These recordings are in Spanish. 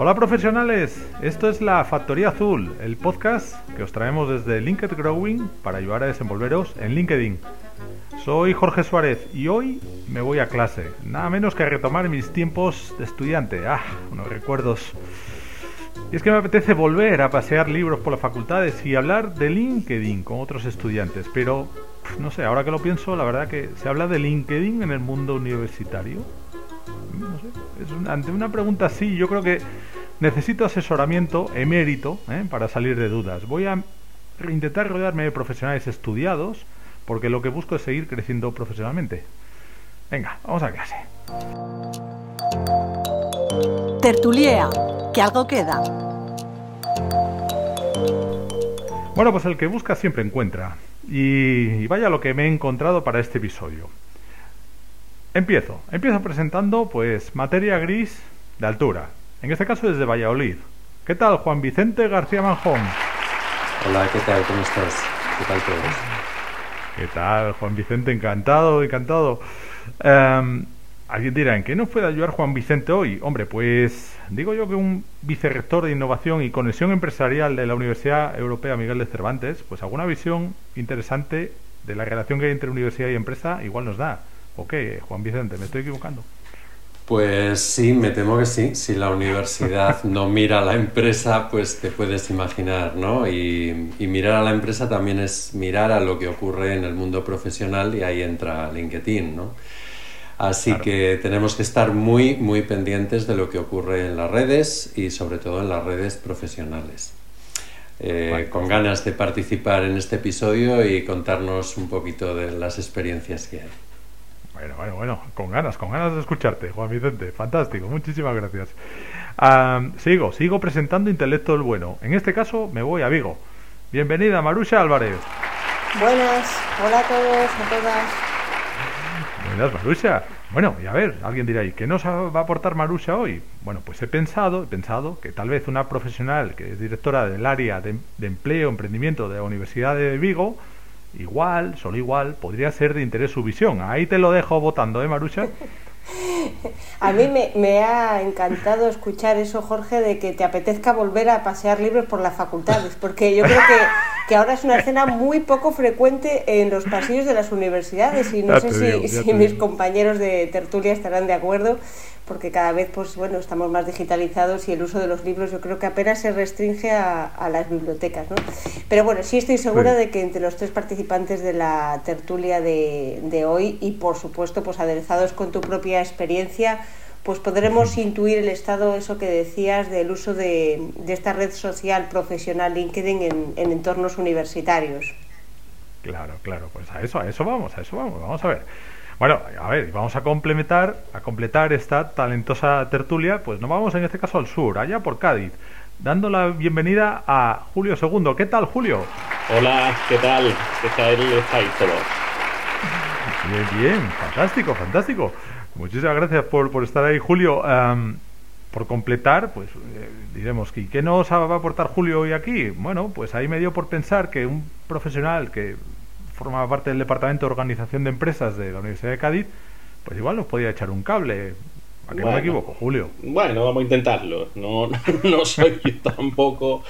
Hola profesionales, esto es La Factoría Azul, el podcast que os traemos desde LinkedIn Growing para ayudar a desenvolveros en LinkedIn. Soy Jorge Suárez y hoy me voy a clase, nada menos que a retomar mis tiempos de estudiante. Ah, unos recuerdos. Y es que me apetece volver a pasear libros por las facultades y hablar de LinkedIn con otros estudiantes, pero no sé, ahora que lo pienso, la verdad que se habla de LinkedIn en el mundo universitario. No sé, ante una pregunta así, yo creo que necesito asesoramiento emérito ¿eh? para salir de dudas. Voy a intentar rodearme de profesionales estudiados porque lo que busco es seguir creciendo profesionalmente. Venga, vamos a clase. Tertuliea, que algo queda. Bueno, pues el que busca siempre encuentra. Y, vaya lo que me he encontrado para este episodio. Empiezo, empiezo presentando pues materia gris de altura. En este caso desde Valladolid. ¿Qué tal, Juan Vicente García Manjón? Hola, ¿qué tal? ¿Cómo estás? ¿Qué tal todos? ¿Qué tal, Juan Vicente? Encantado, encantado. Em, Alguien dirá, ¿en qué nos puede ayudar Juan Vicente hoy? Hombre, pues digo yo que un vicerrector de innovación y conexión empresarial de la Universidad Europea Miguel de Cervantes, pues alguna visión interesante de la relación que hay entre universidad y empresa igual nos da. ¿O qué, Juan Vicente? ¿Me estoy equivocando? Pues sí, me temo que sí. Si la universidad no mira a la empresa, pues te puedes imaginar, ¿no? Y, y, mirar a la empresa también es mirar a lo que ocurre en el mundo profesional y ahí entra LinkedIn, ¿no? Así que tenemos que estar muy, muy pendientes de lo que ocurre en las redes y sobre todo en las redes profesionales. Eh, con ganas de participar en este episodio y contarnos un poquito de las experiencias que hay. Bueno, bueno, bueno, con ganas, con ganas de escucharte, Juan Vicente. Fantástico, muchísimas gracias. sigo, sigo presentando Intelecto del Bueno. En este caso me voy a Vigo. Bienvenida, Marusha Álvarez. Buenas, hola a todos, a todas. Buenas, Marusha. Bueno, y a ver, alguien dirá, ¿y qué nos va a aportar Marusha hoy? Bueno, pues he pensado, he pensado que tal vez una profesional que es directora del área de, de empleo, emprendimiento de la Universidad de Vigo, igual, solo igual, podría ser de interés su visión. Ahí te lo dejo votando, ¿eh, Marusha? A mí me, ha encantado escuchar eso, Jorge, de que te apetezca volver a pasear libros por las facultades, porque yo creo que, que ahora es una escena muy poco frecuente en los pasillos de las universidades y no sé si, si mis compañeros de tertulia estarán de acuerdo, porque cada vez pues bueno estamos más digitalizados y el uso de los libros yo creo que apenas se restringe a, las bibliotecas ¿no? pero bueno sí estoy segura de que entre los tres participantes de la tertulia de, de, hoy y por supuesto pues aderezados con tu propia experiencia pues podremos intuir el estado eso que decías del uso de, de esta red social profesional LinkedIn en, en entornos universitarios claro claro pues a eso a eso vamos a eso vamos vamos a ver bueno, a ver, vamos a complementar, a completar esta talentosa tertulia, pues nos vamos en este caso al sur, allá por Cádiz, dando la bienvenida a Julio II. ¿Qué tal, Julio? Hola, ¿qué tal? ¿Qué tal estáis todos? Bien, bien, fantástico, fantástico. Muchísimas gracias por, por estar ahí, Julio. por completar, pues eh, diremos que ¿qué nos va a aportar Julio hoy aquí? Bueno, pues ahí me dio por pensar que un profesional que formaba parte del Departamento de Organización de Empresas de la Universidad de Cádiz, pues igual nos podía echar un cable. ¿A qué me equivoco, Julio? Bueno, vamos a intentarlo. No, no soy tampoco,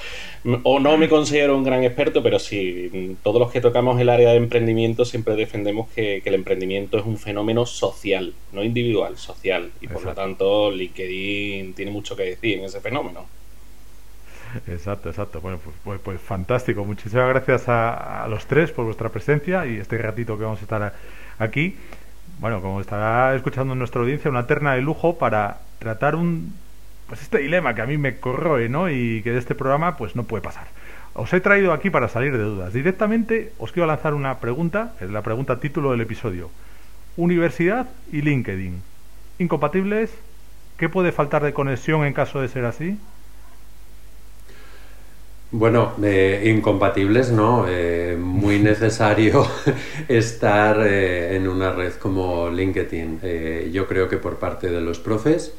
o no me considero un gran experto, pero sí, todos los que tocamos el área de emprendimiento siempre defendemos que, el emprendimiento es un fenómeno social, no individual, social. Y por lo tanto, LinkedIn tiene mucho que decir en ese fenómeno. Exacto, exacto. Bueno, pues, pues, pues fantástico. Muchísimas gracias a, los tres por vuestra presencia y este ratito que vamos a estar aquí. Bueno, como estará escuchando nuestra audiencia, una terna de lujo para tratar un pues este dilema que a mí me corroe, ¿no? Y que de este programa pues no puede pasar. Os he traído aquí para salir de dudas. Directamente os quiero lanzar una pregunta, es la pregunta título del episodio. Universidad y LinkedIn. ¿Incompatibles? ¿Qué puede faltar de conexión en caso de ser así? Bueno, eh, incompatibles no, eh, muy necesario estar eh, en una red como LinkedIn. yo creo que por parte de los profes,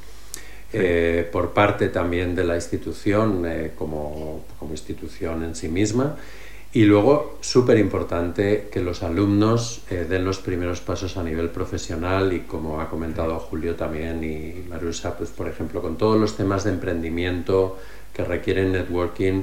por parte también de la institución como, como, institución en sí misma, y luego, súper importante, que los alumnos den los primeros pasos a nivel profesional y como ha comentado Julio también y Marusa, pues por ejemplo, con todos los temas de emprendimiento que requieren networking,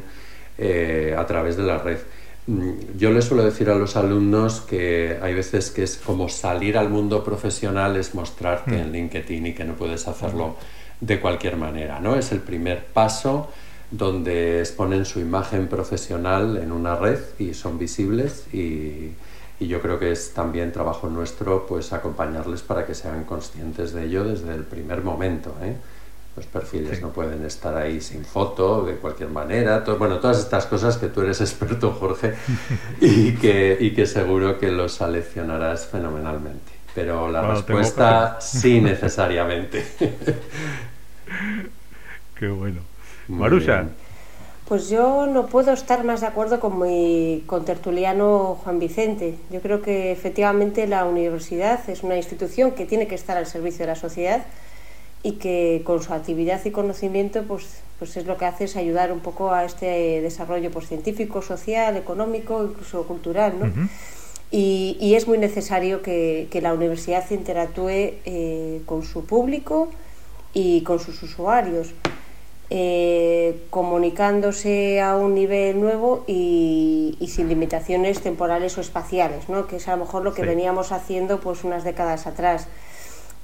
eh, a través de la red. Mm, yo les suelo decir a los alumnos que hay veces que es como salir al mundo profesional es mostrarte hmm. en LinkedIn y que no puedes hacerlo de cualquier manera, ¿no? Es el primer paso donde exponen su imagen profesional en una red y son visibles y, y, yo creo que es también trabajo nuestro pues acompañarles para que sean conscientes de ello desde el primer momento, ¿eh? Los perfiles no pueden estar ahí sin foto, de cualquier manera. bueno, todas estas cosas que tú eres experto, Jorge, y que, y que seguro que los seleccionarás fenomenalmente. Pero la respuesta sí necesariamente. Qué bueno. Marusha. Pues yo no puedo estar más de acuerdo con mi contertuliano Juan Vicente. Yo creo que efectivamente la universidad es una institución que tiene que estar al servicio de la sociedad y que con su actividad y conocimiento pues, pues es lo que hace es ayudar un poco a este desarrollo pues, científico, social, económico, incluso cultural. ¿no? y, y, es muy necesario que, que la universidad interactúe eh, con su público y con sus usuarios. Eh, comunicándose a un nivel nuevo y, y, sin limitaciones temporales o espaciales, ¿no? que es a lo mejor lo que veníamos haciendo pues unas décadas atrás.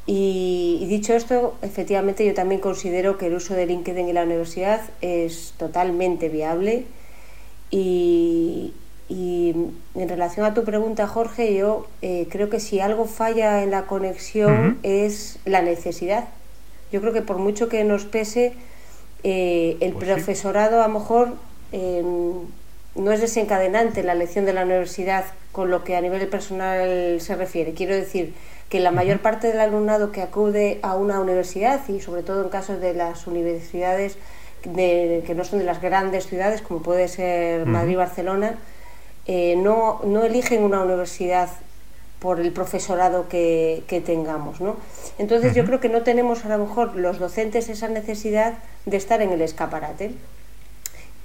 Y, dicho esto, efectivamente yo también considero que el uso de LinkedIn en la universidad es totalmente viable. Y, en relación a tu pregunta, Jorge, yo eh, creo que si algo falla en la conexión es la necesidad. Yo creo que por mucho que nos pese, eh, el pues profesorado a lo mejor em, no es desencadenante en la lección de la universidad con lo que a nivel personal se refiere. Quiero decir, que la mayor parte del alumnado que acude a una universidad y sobre todo en casos de las universidades que no son de las grandes ciudades como puede ser Madrid Barcelona eh, no, no, eligen una universidad por el profesorado que, tengamos ¿no? entonces yo creo que no tenemos a lo mejor los docentes esa necesidad de estar en el escaparate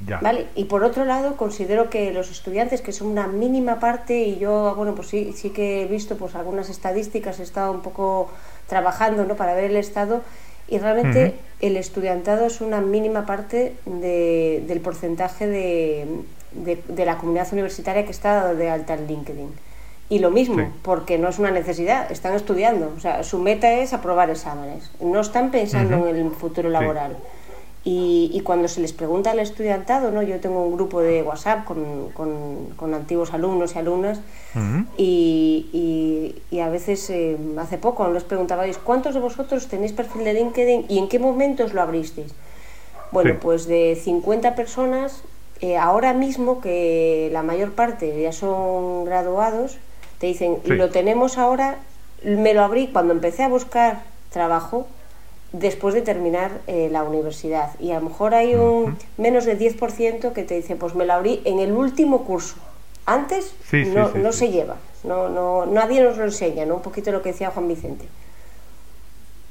¿Vale? Y por otro lado, considero que los estudiantes, que son una mínima parte, y yo, bueno, pues sí, sí que he visto pues algunas estadísticas, he estado un poco trabajando ¿no? para ver el estado, y realmente el estudiantado es una mínima parte de, del porcentaje de, de, la comunidad universitaria que está de alta en LinkedIn. Y lo mismo, porque no es una necesidad, están estudiando, o sea, su meta es aprobar exámenes, no están pensando en el futuro laboral. Y, cuando se les pregunta al estudiantado, ¿no? yo tengo un grupo de WhatsApp con, con, antiguos alumnos y alumnas y, y, a veces eh, hace poco les preguntabais cuántos de vosotros tenéis perfil de LinkedIn y en qué momentos lo abristeis. Bueno, pues de 50 personas, eh, ahora mismo que la mayor parte ya son graduados, te dicen, lo tenemos ahora, me lo abrí cuando empecé a buscar trabajo después de terminar eh, la universidad. Y a lo mejor hay un menos del 10% que te dice, pues me la abrí en el último curso. Antes no, no se lleva, no, no, nadie nos lo enseña, ¿no? Un poquito lo que decía Juan Vicente.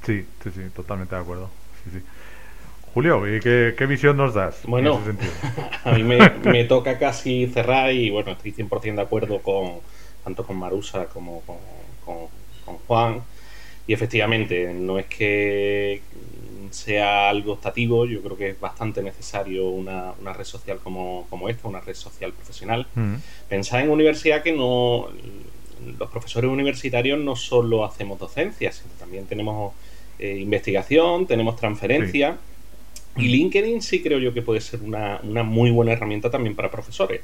Sí, sí, sí, totalmente de acuerdo. Julio, ¿y qué, visión nos das? Bueno, a mí me, me, toca casi cerrar y bueno, estoy 100% de acuerdo con tanto con Marusa como con, con Juan. Y efectivamente, no es que sea algo optativo, yo creo que es bastante necesario una, red social como, esta, una red social profesional. Mm. Pensar en universidad que no los profesores universitarios no solo hacemos docencia, sino también tenemos eh, investigación, tenemos transferencia. Y LinkedIn sí creo yo que puede ser una, una muy buena herramienta también para profesores.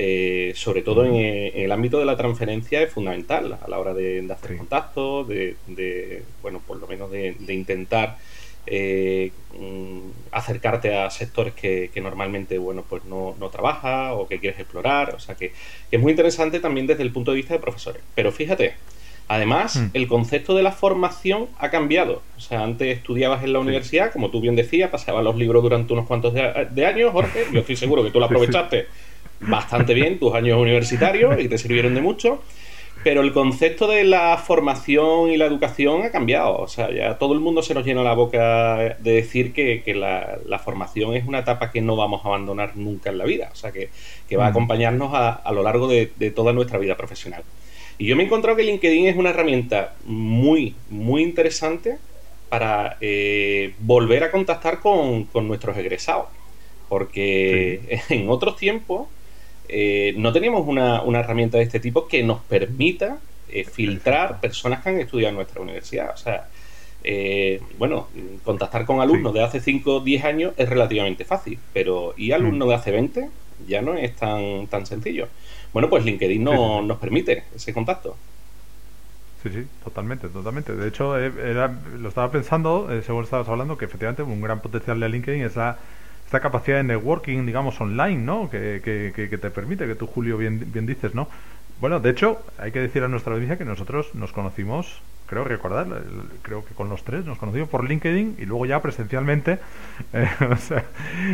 Eh, sobre todo en, el ámbito de la transferencia es fundamental a la hora de, hacer contactos, de, bueno, por lo menos de, intentar eh, mm, acercarte a sectores que, normalmente, bueno, pues no, no trabajas o que quieres explorar, o sea que, es muy interesante también desde el punto de vista de profesores. Pero fíjate, Además, Mm. el concepto de la formación ha cambiado. O sea, antes estudiabas en la universidad, como tú bien decías, pasabas los libros durante unos cuantos de, de años, Jorge. Yo estoy seguro que tú lo sí. Bastante bien, tus años universitarios, y te sirvieron de mucho. Pero el concepto de la formación y la educación ha cambiado. O sea, ya todo el mundo se nos llena la boca de decir que, que la, la formación es una etapa que no vamos a abandonar nunca en la vida. O sea, que, que va a Mm. acompañarnos a, a lo largo de, de toda nuestra vida profesional. Y yo me he encontrado que LinkedIn es una herramienta muy, muy interesante para eh, volver a contactar con, con nuestros egresados. Porque en otros tiempos eh, no teníamos una, una herramienta de este tipo que nos permita eh, filtrar personas que han estudiado en nuestra universidad. O sea, eh, bueno, contactar con alumnos Sí. de hace 5 o 10 años es relativamente fácil, pero ¿y alumnos Mm. de hace 20? Ya no es tan, tan sencillo. Bueno, pues LinkedIn no, Sí, nos permite ese contacto. Sí, sí, totalmente, totalmente. De hecho, eh, era- lo estaba pensando, eh, según estabas hablando, que efectivamente un gran potencial de LinkedIn es la, esta capacidad de networking, digamos, online, ¿no? Que, que, que- te permite, que tú, Julio, bien, bien dices, ¿no? Bueno, de hecho, hay que decir a nuestra audiencia que nosotros nos conocimos, creo recordar, creo que con los tres nos conocimos por LinkedIn y luego ya presencialmente, eh, o sea,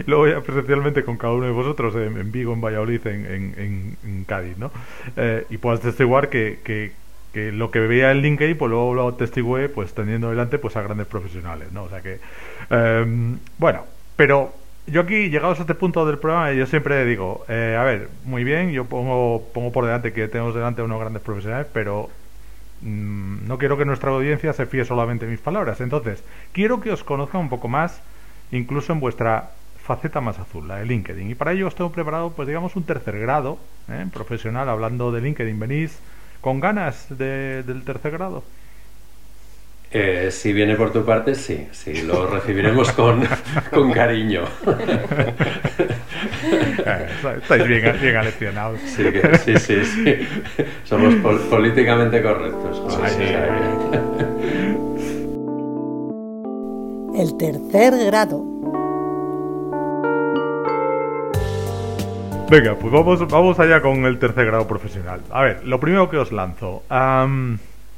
luego ya presencialmente con cada uno de vosotros en, en Vigo, en Valladolid, en, en, Cádiz, ¿no? Eh, y puedes testiguar que, que, que lo que veía en LinkedIn, pues luego lo testigué, pues teniendo delante pues a grandes profesionales, ¿no? O sea que, eh, bueno, pero yo aquí, llegados a este punto del programa, yo siempre digo, eh, a ver, muy bien, yo pongo, pongo por delante que tenemos delante unos grandes profesionales, pero mm, no quiero que nuestra audiencia se fíe solamente en mis palabras. Entonces, quiero que os conozcan un poco más, incluso en vuestra faceta más azul, la de LinkedIn. Y para ello os tengo preparado, pues digamos, un tercer grado ¿eh? profesional hablando de LinkedIn. ¿Venís con ganas de- del tercer grado? Eh, si viene por tu parte, sí, sí, lo recibiremos con, con cariño. Eh, estáis bien, bien aleccionados. Sí, que- sí, sí, sí. Somos pol- políticamente correctos. que- El tercer grado. Venga, pues vamos, vamos allá con el tercer grado profesional. A ver, lo primero que os lanzo.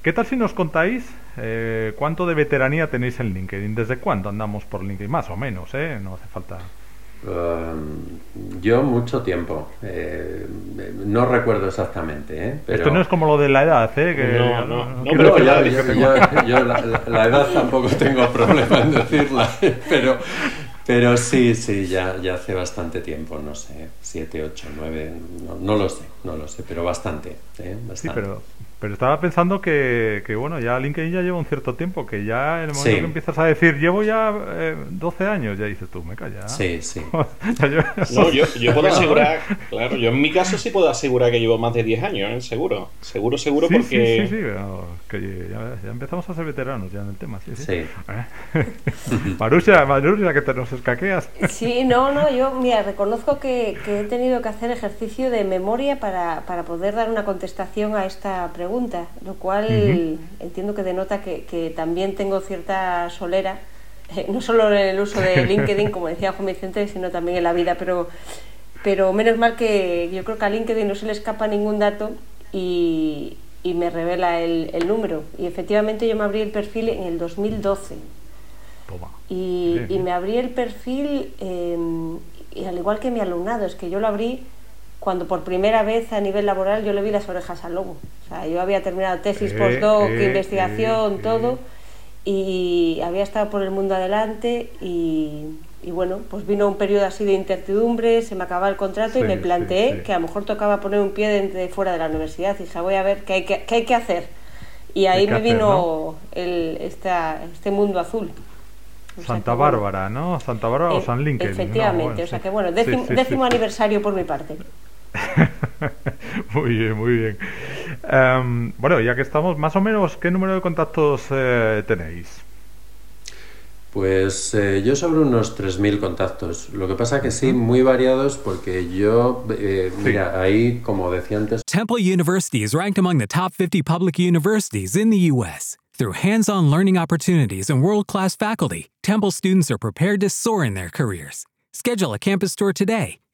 ¿Qué tal si nos contáis eh, cuánto de veteranía tenéis en LinkedIn? ¿Desde cuándo andamos por LinkedIn? Más o menos, ¿eh? No hace falta... Um, yo mucho tiempo. Eh, no recuerdo exactamente, ¿eh? Pero... Esto no es como lo de la edad, ¿eh? Que, No, no, no, ya- yo, la, la- la edad tampoco tengo problema en decirla, pero, pero sí, sí, ya, ya hace bastante tiempo, no sé, 7, 8, 9, no, no lo sé, no lo sé, pero bastante, ¿eh? Sí, bastante. pero, pero estaba pensando que, que, bueno, ya LinkedIn ya lleva un cierto tiempo, que ya en el momento Sí. que empiezas a decir, llevo ya eh, 12 años, ya dices tú, me calla. Sí, sí. No, yo, yo puedo asegurar, claro, yo en mi caso sí puedo asegurar que llevo más de 10 años, ¿eh? seguro. Seguro, seguro, Sí, porque. sí, sí, sí, pero que ya, ya empezamos a ser veteranos ya en el tema, sí, sí. Sí. ¿Eh? Marusia, Marusia, que te nos escaqueas. Sí, no, no, yo, mira, reconozco que, que he tenido que hacer ejercicio de memoria para, para poder dar una contestación a esta pregunta, lo cual Ujú. entiendo que denota que, que también tengo cierta solera, eh, no solo en el uso de LinkedIn, como decía Juan Vicente, sino también en la vida, pero, pero menos mal que yo creo que a LinkedIn no se le escapa ningún dato y, y me revela el, el número. Y efectivamente yo me abrí el perfil en el 2012. Toma. Y, y me abrí el perfil, eh, y al igual que mi alumnado, es que yo lo abrí cuando por primera vez a nivel laboral yo le vi las orejas al lobo. O sea, yo había terminado tesis, Eh, postdoc, eh, investigación, eh, todo, eh. y había estado por el mundo adelante y, y bueno, pues vino un periodo así de incertidumbre, se me acababa el contrato y me planteé sí. que a lo mejor tocaba poner un pie de, de fuera de la universidad y dije, voy a ver qué hay que, qué hay que hacer. Y ahí me hacer, vino ¿no? el, esta, este mundo azul. O sea Santa Bárbara, ¿no? Santa Bárbara o e- San. ¿no? Efectivamente, Bueno, o sea que bueno, décimo, décimo aniversario por mi parte. muy bien, muy bien. Em, bueno, ya que estamos, más o menos, ¿qué número de contactos eh, tenéis? Pues eh, yo sobre unos 3.000 contactos. Lo que pasa que sí, muy variados porque yo, eh, mira, ahí, como decía antes, Temple University is ranked among the top 50 public universities in the U.S. Through hands on learning opportunities and world class faculty, Temple students are prepared to soar in their careers. Schedule a campus tour today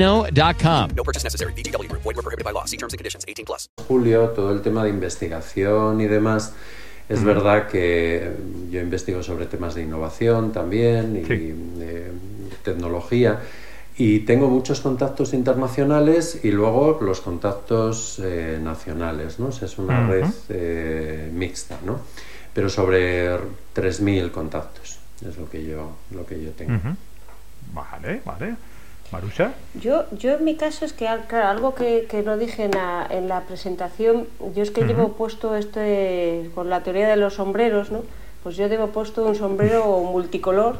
ChumbaCasino.com. No purchase necessary. BGW. Void were prohibited by law. See terms and conditions. 18 plus. Julio, todo el tema de investigación y demás, es verdad que yo investigo sobre temas de innovación también y Sí. de tecnología. Y tengo muchos contactos internacionales y luego los contactos eh, nacionales, ¿no? O sea, es una red eh, mixta, ¿no? Pero sobre 3.000 contactos es lo que yo, lo que yo tengo. Vale, vale. Marusha. Yo, yo en mi caso es que, claro, algo que, que no dije en la, en la presentación, yo es que llevo puesto este, con la teoría de los sombreros, ¿no? Pues yo llevo puesto un sombrero multicolor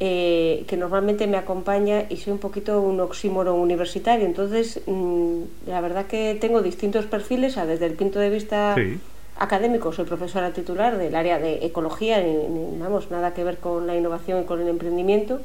eh, que normalmente me acompaña y soy un poquito un oxímoro universitario. Entonces, mm, la verdad que tengo distintos perfiles, sea, desde el punto de vista Sí. académico, soy profesora titular del área de ecología, ni- ni- vamos, nada que ver con la innovación y con el emprendimiento.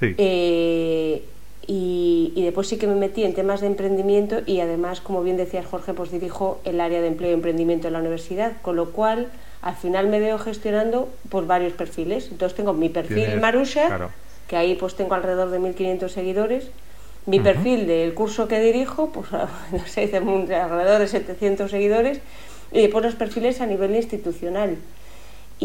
Sí. Eh, y, y después sí que me metí en temas de emprendimiento y además, como bien decías Jorge, pues dirijo el área de empleo y emprendimiento en la universidad, con lo cual al final me veo gestionando por varios perfiles. Entonces tengo mi perfil Tienes- Marusha, claro. que ahí pues tengo alrededor de 1.500 seguidores. Mi perfil del curso que dirijo, pues no sé, alrededor de 700 seguidores. Y después los perfiles a nivel institucional.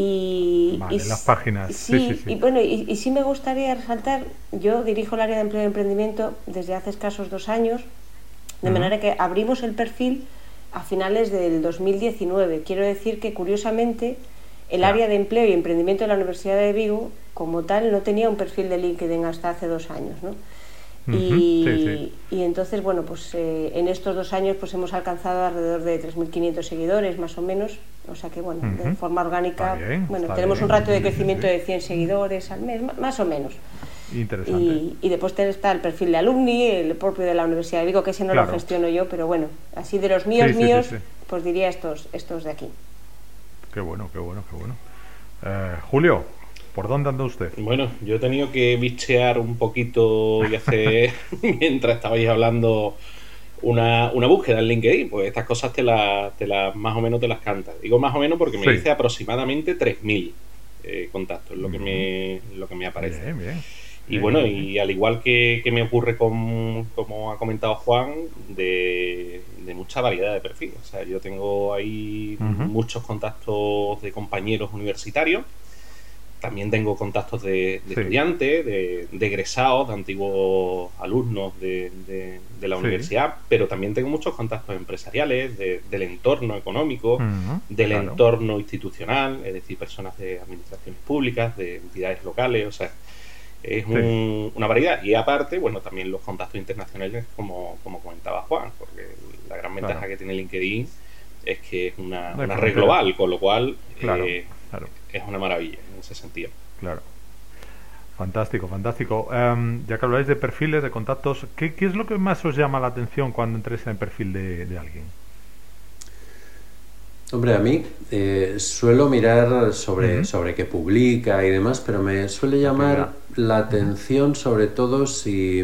Y, Vale, y las páginas. Sí, Sí, sí, sí. y bueno, y, y sí me gustaría resaltar, yo dirijo el área de empleo y emprendimiento desde hace escasos dos años, de manera que abrimos el perfil a finales del 2019. Quiero decir que curiosamente el área de empleo y emprendimiento de la Universidad de Vigo, como tal, no tenía un perfil de LinkedIn hasta hace dos años, ¿no? Y, sí, sí. y entonces, bueno, pues eh, en estos dos años pues hemos alcanzado alrededor de 3.500 seguidores, más o menos. O sea que, bueno, de forma orgánica, bien, bueno, tenemos bien. un ratio de crecimiento de 100 seguidores al mes, más o menos. Interesante. Y, y después está el perfil de alumni, el propio de la Universidad de Vigo, que ese no Claro. lo gestiono yo, pero bueno, así de los míos, Sí, míos, pues diría estos, estos de aquí. Qué bueno, qué bueno, qué bueno. Eh, Julio, ¿por dónde anda usted? Bueno, yo he tenido que bichear un poquito y hacer, mientras estabais hablando, una, una búsqueda en LinkedIn. Pues estas cosas te las te las- más o menos te las cantas. Digo más o menos porque me Sí. dice aproximadamente 3.000 eh, contactos, lo que, me, lo que me aparece. Bien, bien. Y Bien, bueno, y al igual que, que me ocurre con, como ha comentado Juan, de, de mucha variedad de perfiles. O sea, yo tengo ahí muchos contactos de compañeros universitarios. También tengo contactos de, de Sí. estudiantes, de, de egresados, de antiguos alumnos de, la Sí. universidad, pero también tengo muchos contactos empresariales, de- del entorno económico, del claro. entorno institucional, es decir, personas de administraciones públicas, de entidades locales, o sea, es Sí. un- una variedad. Y aparte, bueno, también los contactos internacionales, como, como comentaba Juan, porque la gran ventaja Claro. que tiene LinkedIn es que es una, red global, con lo cual Claro, eh, claro, es una maravilla en ese sentido. claro. Fantástico, fantástico. Em, ya que habláis de perfiles, de contactos, ¿qué, qué es lo que más os llama la atención cuando entréis en el perfil de, de alguien? Hombre, a mí eh, suelo mirar sobre, sobre qué publica y demás, pero me suele llamar la atención sobre todo si,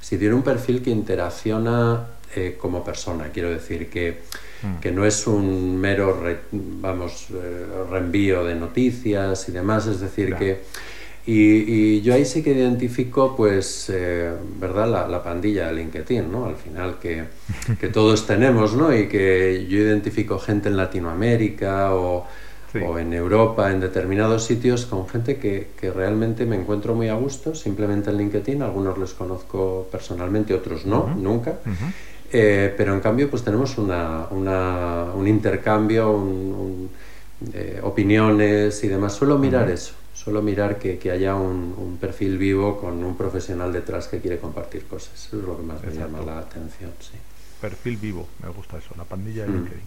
si tiene un perfil que interacciona eh, como persona. Quiero decir que, Mm. que no es un mero re- vamos, eh, reenvío de noticias y demás, es decir, Claro. que... Y, y yo ahí sí que identifico, pues, eh, ¿verdad? La, la pandilla de LinkedIn, ¿no? Al final que, que todos tenemos, ¿no? Y que yo identifico gente en Latinoamérica o, Sí. o en Europa, en determinados sitios, con gente que, que realmente me encuentro muy a gusto, simplemente en LinkedIn. Algunos les conozco personalmente, otros no, nunca. Eh, pero en cambio, pues tenemos una, una- un intercambio, un- un, eh, opiniones y demás. Suelo mirar eso, suelo mirar que, que haya un, un perfil vivo con un profesional detrás que quiere compartir cosas. Eso es lo que más me llama la atención, sí. Perfil vivo, me gusta eso, la pandilla de Mm. LinkedIn.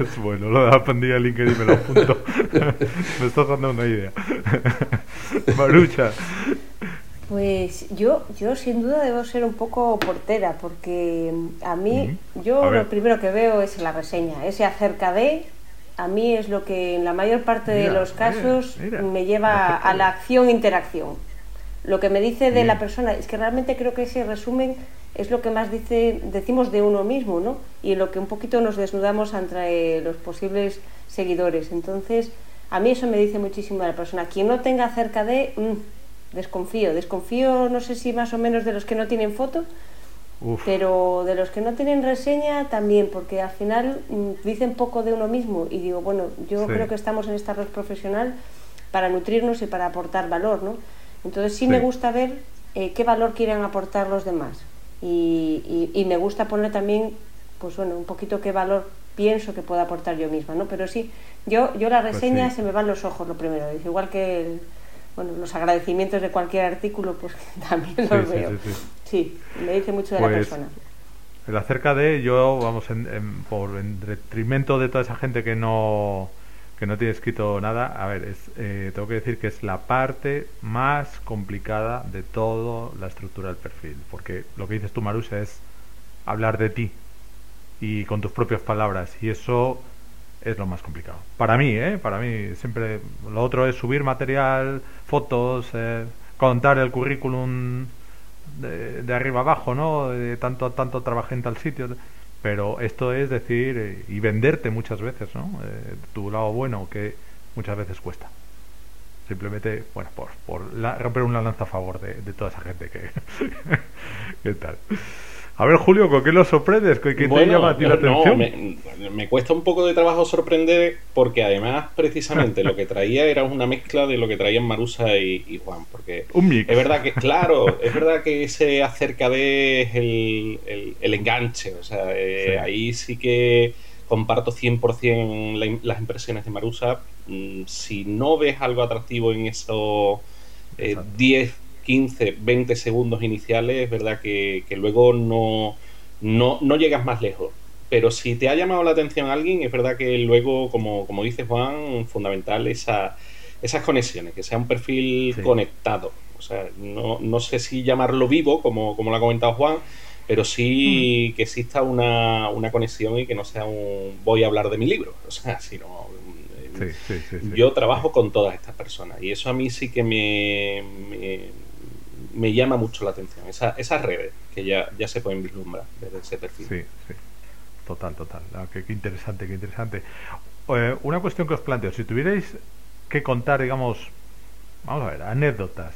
es bueno, lo de la pandilla de LinkedIn me lo apunto. me estás dando una idea. Marucha. Pues yo, yo sin duda debo ser un poco portera, porque a mí, yo lo primero que veo es la reseña, ese acerca de, a mí es lo que en la mayor parte de los casos me lleva a la acción-interacción. Lo que me dice de la persona, es que realmente creo que ese resumen es lo que más dice, decimos de uno mismo, ¿no? Y lo que un poquito nos desnudamos entre los posibles seguidores. Entonces, a mí eso me dice muchísimo de la persona. Quien no tenga cerca de, mm, desconfío. Desconfío, no sé si más o menos de los que no tienen foto, pero de los que no tienen reseña también, porque al final mm, dicen poco de uno mismo. Y digo, bueno, yo creo que estamos en esta red profesional para nutrirnos y para aportar valor, ¿no? Entonces sí, me gusta ver eh, qué valor quieren aportar los demás y, me gusta poner también, pues bueno, un poquito qué valor pienso que pueda aportar yo misma, ¿no? Pero sí, yo, yo la pues reseña se me van los ojos lo primero, igual que bueno, los agradecimientos de cualquier artículo, pues también los veo. Sí, me dice mucho de la pues, persona. El acerca de, yo, vamos, por en detrimento de toda esa gente que no que no tiene escrito nada, a ver, es, eh, tengo que decir que es la parte más complicada de toda la estructura del perfil, porque lo que dices tú, Marusa, es hablar de ti y con tus propias palabras, y eso es lo más complicado. Para mí, ¿eh? Para mí, siempre lo otro es subir material, fotos, eh, contar el currículum de, arriba abajo, ¿no? De tanto, tanto trabajé en tal sitio pero esto es decir eh, y venderte muchas veces no eh, tu lado bueno que muchas veces cuesta simplemente bueno por, por la, romper una lanza a favor de, de toda esa gente que qué tal a ver, Julio, ¿con qué lo sorprendes? ¿Qué, te llama a ti la atención? me, cuesta un poco de trabajo sorprender porque además precisamente lo que traía era una mezcla de lo que traían Marusa y, Juan. Porque un mix. Es verdad que, claro, es verdad que ese acerca de el, el, enganche. O sea, eh, ahí sí que comparto 100% las impresiones de Marusa. Mm, si no ves algo atractivo en esos 10 15, 20 segundos iniciales, es verdad que, luego no, no, llegas más lejos. Pero si te ha llamado la atención alguien, es verdad que luego, como, como dice Juan, fundamental esa, esas conexiones, que sea un perfil conectado. O sea, no, sé si llamarlo vivo, como, como lo ha comentado Juan, pero sí mm. que exista una, una, conexión y que no sea un voy a hablar de mi libro, o sea, sino yo trabajo con todas estas personas y eso a mí sí que me, me llama mucho la atención, esa, esas redes que ya, ya se pueden vislumbrar desde ese perfil. Sí, sí. Total, total. Ah, qué, interesante, qué interesante. Eh, una cuestión que os planteo, si tuvierais que contar, digamos, vamos a ver, anécdotas,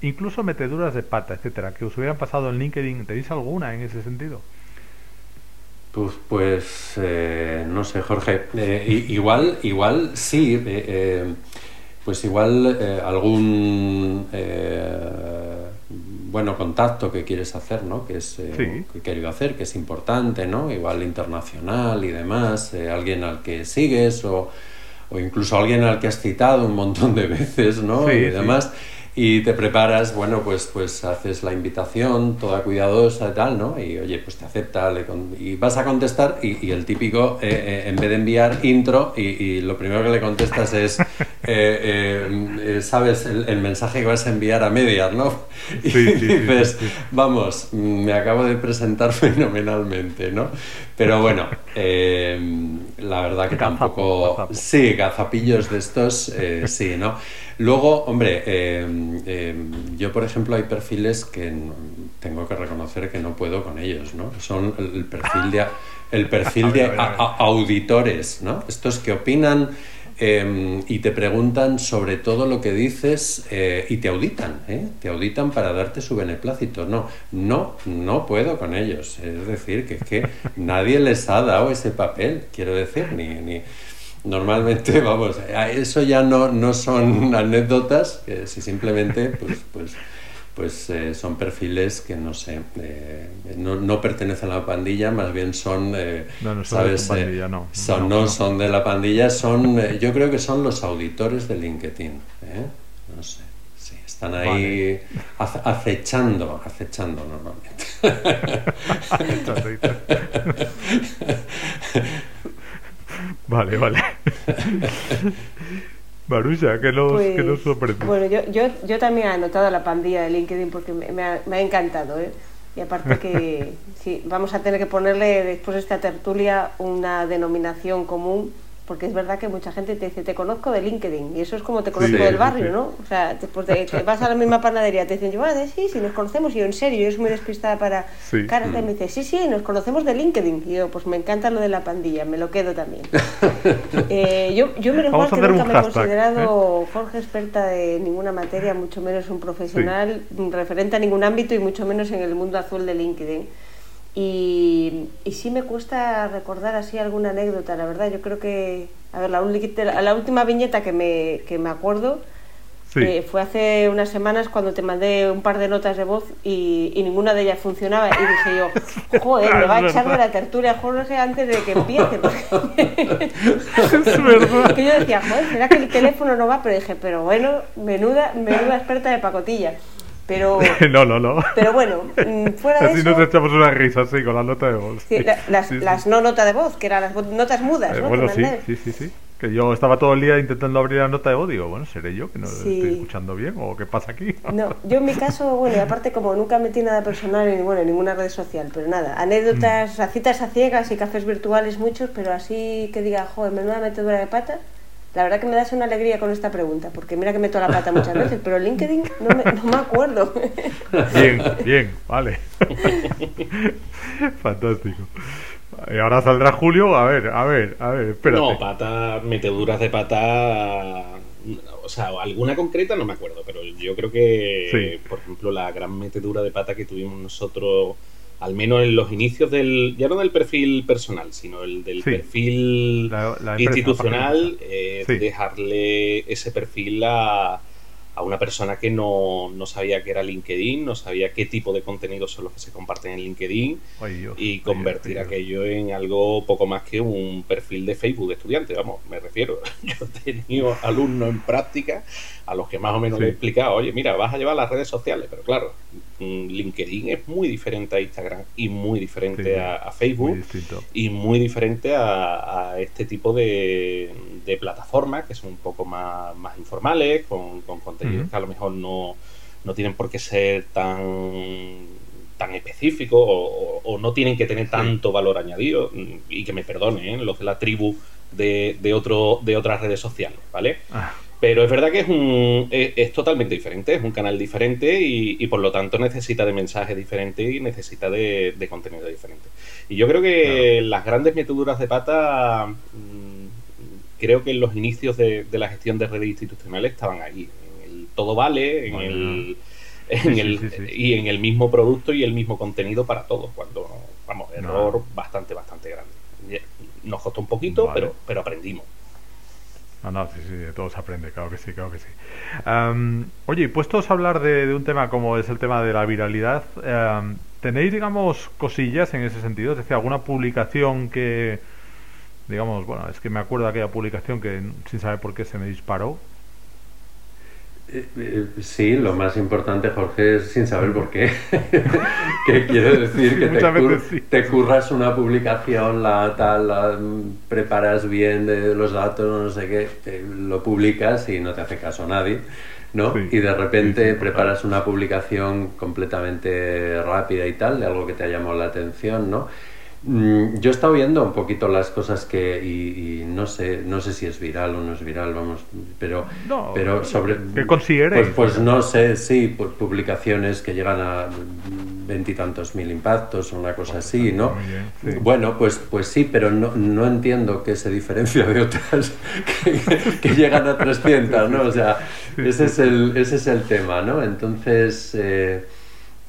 incluso meteduras de pata, etcétera, que os hubieran pasado en LinkedIn, ¿tenéis alguna en ese sentido? Pues, pues eh, no sé, Jorge. Eh, igual, igual sí. pues igual algún bueno contacto que quieres hacer, ¿no? Que es eh, que he querido hacer, que es importante, ¿no? Igual internacional y demás, eh, alguien al que sigues o, o, incluso alguien al que has citado un montón de veces, ¿no? y demás y te preparas, bueno, pues, pues haces la invitación toda cuidadosa y tal, ¿no? Y oye, pues te acepta y vas a contestar y, el típico, eh, eh, en vez de enviar intro y, lo primero que le contestas es, eh, ¿sabes? El, mensaje que vas a enviar a medias, ¿no? Y dices, vamos, me acabo de presentar fenomenalmente, ¿no? Pero bueno, la verdad que tampoco... Sí, gazapillos de estos, sí, ¿no? Luego, hombre, em, em, yo por ejemplo hay perfiles que tengo que reconocer que no puedo con ellos, ¿no? Son el perfil de, el perfil de auditores, ¿no? Estos que opinan em, y te preguntan sobre todo lo que dices eh, y te auditan, ¿eh? Te auditan para darte su beneplácito. No, no, no puedo con ellos. Es decir, que es que nadie les ha dado ese papel, quiero decir, ni... ni normalmente, vamos, eso ya no, no son anécdotas, que si simplemente, pues, pues, pues eh, son perfiles que no sé, eh, no, no, pertenecen a la pandilla, más bien son, eh, no, no son ¿sabes? De pandilla, no. Son, no, son de la pandilla, son, yo creo que son los auditores de LinkedIn, no sé. Sí, están ahí acechando, acechando normalmente. Vale, vale. Marusia, que nos, Pues, que nos sorprende. Bueno, yo, yo, yo también he anotado la pandilla de LinkedIn porque me, me ha, me ha encantado, ¿eh? Y aparte que sí, vamos a tener que ponerle después de esta tertulia una denominación común, porque es verdad que mucha gente te dice, te conozco de LinkedIn, y eso es como te conozco Sí, del barrio. ¿no? O sea, después de que vas a la misma panadería, te dicen, yo, ah, sí, sí, nos conocemos, y yo en serio, yo soy muy despistada para Sí. caras, y me dice, sí, sí, nos conocemos de LinkedIn, y yo, pues me encanta lo de la pandilla, me lo quedo también. Eh, yo, yo menos Vamos mal que nunca un me he hashtag, considerado Jorge experta de ninguna materia, mucho menos un profesional referente a ningún ámbito y mucho menos en el mundo azul de LinkedIn. Y, y sí me cuesta recordar así alguna anécdota, la verdad. Yo creo que, a ver, la, la última viñeta que me, que me acuerdo Sí. eh, fue hace unas semanas cuando te mandé un par de notas de voz y, y ninguna de ellas funcionaba. Y dije yo, joder, me va a echar de la tertulia Jorge antes de que empiece. porque- es verdad. que yo decía, joder, ¿será que el teléfono no va? Pero dije, pero bueno, menuda, menuda experta de pacotilla. Pero, No, no, no. pero bueno, mm, fuera de Así eso, nos echamos una risa, sí, con la nota de voz. sí, la- las, Sí, sí. las no nota de voz, que eran las notas mudas, Eh, ¿no? bueno, sí, sí, sí, sí. Que yo estaba todo el día intentando abrir la nota de voz. Digo, bueno, ¿seré yo que no estoy escuchando bien? ¿O qué pasa aquí? No, yo en mi caso, bueno, y aparte como nunca metí nada personal en, bueno, en ninguna red social, pero nada, anécdotas, Mm. citas a ciegas y cafés virtuales muchos, pero así que diga, joder, menuda metedura de pata, la verdad que me das una alegría con esta pregunta, porque mira que meto la pata muchas veces, pero LinkedIn no me, no me acuerdo. Bien, bien, vale. Fantástico. Y ahora saldrá Julio. A ver, a ver, a ver, espérate. No, pata, meteduras de pata. O sea, alguna concreta no me acuerdo, pero yo creo que, Sí. por ejemplo, la gran metedura de pata que tuvimos nosotros, al menos en los inicios del. Ya no del perfil personal, sino el del Sí. perfil La- la empresa, institucional, eh, Sí. dejarle ese perfil a, a una persona que no, no sabía que era LinkedIn, no sabía qué tipo de contenidos son los que se comparten en LinkedIn Ay, Dios, y ay, convertir Dios, ay, Dios. aquello en algo poco más que un perfil de Facebook de estudiante, vamos, me refiero. Yo he tenido alumnos en práctica a los que más o menos Sí. le he explicado, oye, mira, vas a llevar las redes sociales, pero claro, LinkedIn es muy diferente a Instagram y muy diferente Sí, a, a Facebook Muy y muy diferente a, a este tipo de, de plataformas que son un poco más, más informales, con, con contenidos que a lo mejor no, no tienen por qué ser tan tan específicos o, o- o no tienen que tener tanto valor añadido mm, y que me perdonen ¿eh? los de la tribu de, de, otro, de otras redes sociales, ¿vale? Ah, Pero es verdad que es, un, es, es totalmente diferente, es un canal diferente y, y por lo tanto necesita de mensajes diferentes y necesita de, de contenido diferente. Y yo creo que las grandes meteduras de pata, mm, creo que en los inicios de, de la gestión de redes institucionales estaban ahí, en el todo vale, en Bueno. el, en el sí, sí. y en el mismo producto y el mismo contenido para todos, cuando, vamos, No. error bastante, bastante grande. Nos costó un poquito, Vale. pero, pero aprendimos. No, no, sí, sí, de todo se aprende, claro que sí, claro que sí. Am, oye, puestos a hablar de, un tema como es el tema de la viralidad, am, ¿tenéis, digamos, cosillas en ese sentido? Es decir, alguna publicación que, digamos, bueno, es que me acuerdo de aquella publicación que sin saber por qué se me disparó. Eh, eh, Sí, lo más importante, Jorge, es sin saber por qué. que quiere decir que te, Muchas cur- veces sí. te curras una publicación, la tal, la preparas bien de los datos, no sé qué, te- lo publicas y no te hace caso nadie, ¿no? Sí, Y de repente sí, preparas una publicación completamente rápida y tal, de algo que te ha llamado la atención, ¿no? Mm, Yo he estado viendo un poquito las cosas que y, y no sé no sé si es viral o no es viral vamos pero No, pero sobre ¿qué consideréis? pues, pues no sé sí pues publicaciones que llegan a veintitantos mil impactos o una cosa así no muy bien, sí. bueno pues pues sí pero no, no entiendo qué se diferencia de otras que, que llegan a 300 no o sea ese es el ese es el tema no entonces eh,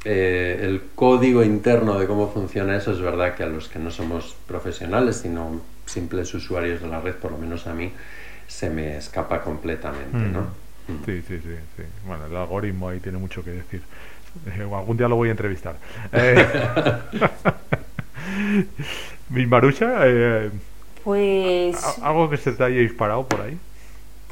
eh, el código interno de cómo funciona eso es verdad que a los que no somos profesionales, sino simples usuarios de la red, por lo menos a mí, se me escapa completamente, Mm. ¿no? Sí, sí, sí, sí. Bueno, el algoritmo ahí tiene mucho que decir. Eh, algún día lo voy a entrevistar. Eh, Marucha, eh, Pues, ¿a- ¿algo que se te haya disparado por ahí?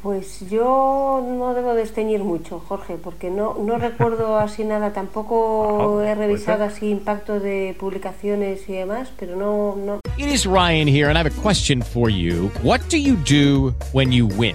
Pues yo no debo desteñir mucho, Jorge, porque no, no recuerdo así nada. Tampoco Ajá, he revisado así impacto de publicaciones y demás, pero no, no, It is Ryan here, and I have a question for you. What do you do when you win?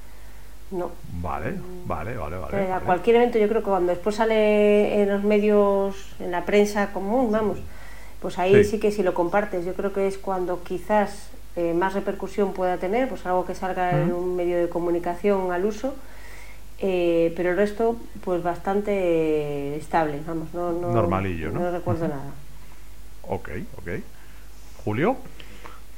No. Vale, vale, vale, vale. Eh, a vale. cualquier evento, yo creo que cuando después sale en los medios, en la prensa común, vamos, pues ahí Sí. sí, que si lo compartes, yo creo que es cuando quizás eh, más repercusión pueda tener, pues algo que salga en un medio de comunicación al uso, eh, pero el resto, pues bastante estable, vamos, no, no, Normalillo, ¿no? No recuerdo nada. Ok, ok. Julio.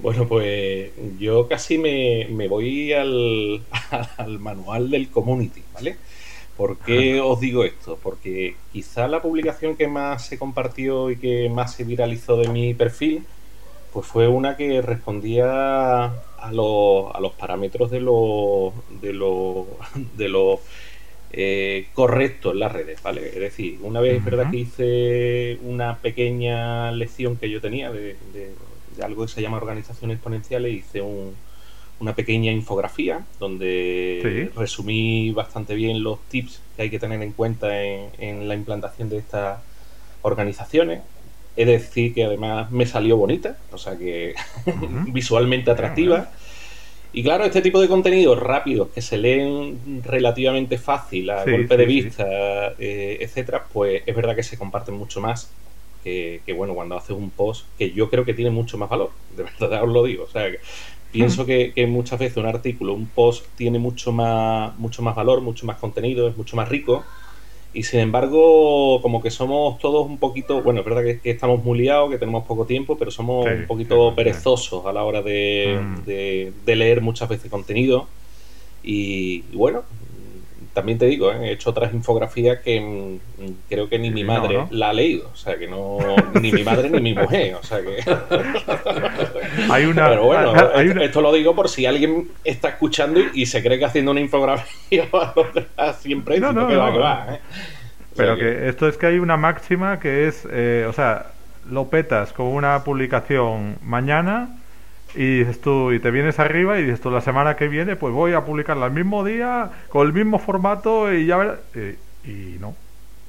Bueno, pues yo casi me, me voy al, al manual del community, ¿vale? ¿Por qué os digo esto? Porque quizá la publicación que más se compartió y que más se viralizó de mi perfil, pues fue una que respondía a los, a los parámetros de lo, de lo, de lo eh, correcto en las redes, ¿vale? Es decir, una vez es verdad que hice una pequeña lección que yo tenía de algo que se llama organizaciones exponenciales, hice un- una pequeña infografía donde Sí. resumí bastante bien los tips que hay que tener en cuenta en, en la implantación de estas organizaciones. Es decir, que además me salió bonita, o sea que visualmente atractiva. Y claro, este tipo de contenidos rápidos que se leen relativamente fácil a Sí, golpe de sí. vista, eh, etcétera, pues es verdad que se comparten mucho más que, que, bueno cuando haces un post que yo creo que tiene mucho más valor. De verdad os lo digo. O sea, que pienso que, que muchas veces un artículo, un post tiene mucho más, mucho más valor, mucho más contenido, es mucho más rico. Y sin embargo, como que somos todos un poquito, bueno, es verdad que, que estamos muy liados, que tenemos poco tiempo, pero somos Sí, un poquito sí, sí. perezosos a la hora de, Mm. de- de leer muchas veces contenido. Y, y bueno, también te digo, ¿eh? he hecho otras infografías que mm, creo que ni mi madre no, ¿no? la ha leído. O sea, que no, ni mi madre ni mi mujer. O sea que. Hay una. Pero bueno, hay esto, una- esto lo digo por si alguien está escuchando y, y se cree que haciendo una infografía va siempre No, no, que va, que va, ¿eh? O sea Pero que esto es que hay una máxima que es, eh, o sea, lo petas con una publicación mañana y dices tú, y te vienes arriba y dices tú, la semana que viene, pues voy a publicarla el mismo día, con el mismo formato y ya verás. Y, y no.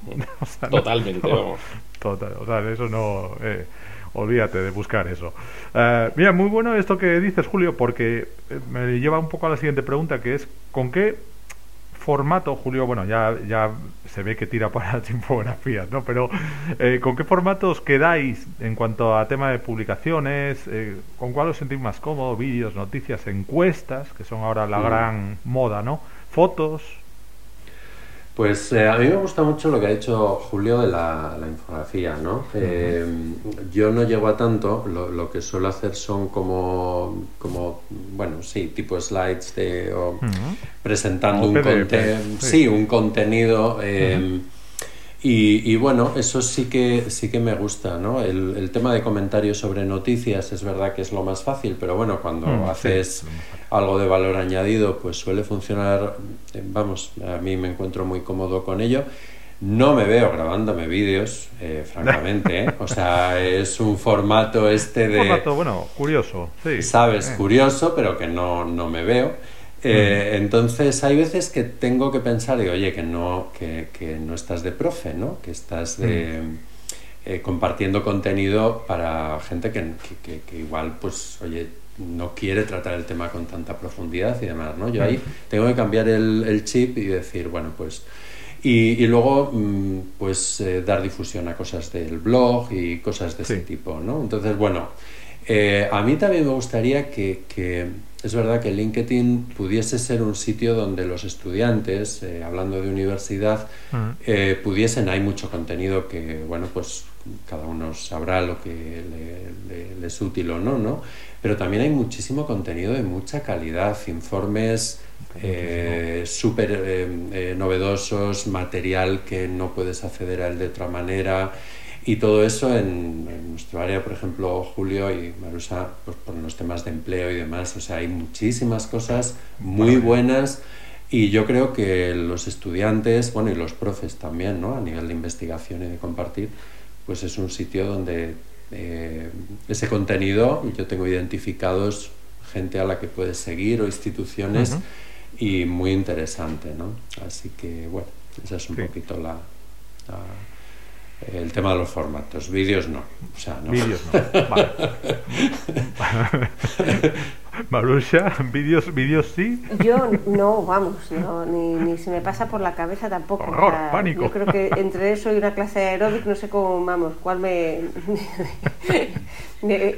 O sea, no- Totalmente, no. vamos. Total, o sea, eso no. eh, olvídate de buscar eso. Eh, mira, muy bueno esto que dices, Julio, porque eh, me lleva un poco a la siguiente pregunta, que es: ¿con qué formato, Julio? Bueno, ya, ya se ve que tira para las infografías, ¿no? Pero eh, ¿con qué formato os quedáis en cuanto a tema de publicaciones? Eh, ¿Con cuál os sentís más cómodo? Vídeos, noticias, encuestas, que son ahora la Mm. gran moda, ¿no? Fotos. Pues eh, a mí me gusta mucho lo que ha hecho Julio de la, la infografía, ¿no? Eh, yo no llego a tanto, lo, lo que suelo hacer son como, como bueno, sí, tipo slides de, o presentando un, conte- sí. sí, un contenido. eh, y, y bueno, eso sí que, sí que me gusta, ¿no? El, el tema de comentarios sobre noticias es verdad que es lo más fácil, pero bueno, cuando Mm, sí, haces algo de valor añadido, pues suele funcionar, eh, vamos, a mí me encuentro muy cómodo con ello. No me veo grabándome vídeos, eh, francamente, ¿eh? O sea, es un formato este de... Formato, bueno, curioso, sí. Sabes, Eh. curioso, pero que no, no me veo. Mm. Entonces hay veces que tengo que pensar, y, oye, que no, que, que no estás de profe, ¿no? Que estás de, Mm. compartiendo contenido para gente que- que- que igual, pues, oye, no quiere tratar el tema con tanta profundidad y demás, ¿no? Yo ahí tengo que cambiar el, el chip y decir, bueno, pues... Y, y luego, mm, pues, eh, dar difusión a cosas del blog y cosas de ese tipo, ¿no? Entonces, bueno, Eh, a mí también me gustaría que, que, es verdad que LinkedIn pudiese ser un sitio donde los estudiantes, eh, hablando de universidad, Mm. eh, pudiesen, hay mucho contenido que, bueno, pues cada uno sabrá lo que le, le- le es útil o no, ¿no? Pero también hay muchísimo contenido de mucha calidad, informes eh, súper eh, eh, novedosos, material que no puedes acceder a él de otra manera. Y todo eso en, en nuestro área, por ejemplo, Julio y Marusa, pues por los temas de empleo y demás, o sea, hay muchísimas cosas muy buenas y yo creo que los estudiantes, bueno, y los profes también, ¿no? A nivel de investigación y de compartir, pues es un sitio donde eh, ese contenido, yo tengo identificados gente a la que puedes seguir o instituciones y muy interesante, ¿no? Así que, bueno, esa es un poquito la, la- el tema de los formatos. Vídeos no. O sea, no. Vídeos no. Vale. Marusha, vídeos, vídeos sí. Yo no, vamos, no, ni, ni se me pasa por la cabeza tampoco. Horror, pánico. Yo creo que entre eso y una clase de aeróbic no sé cómo, vamos, cuál me...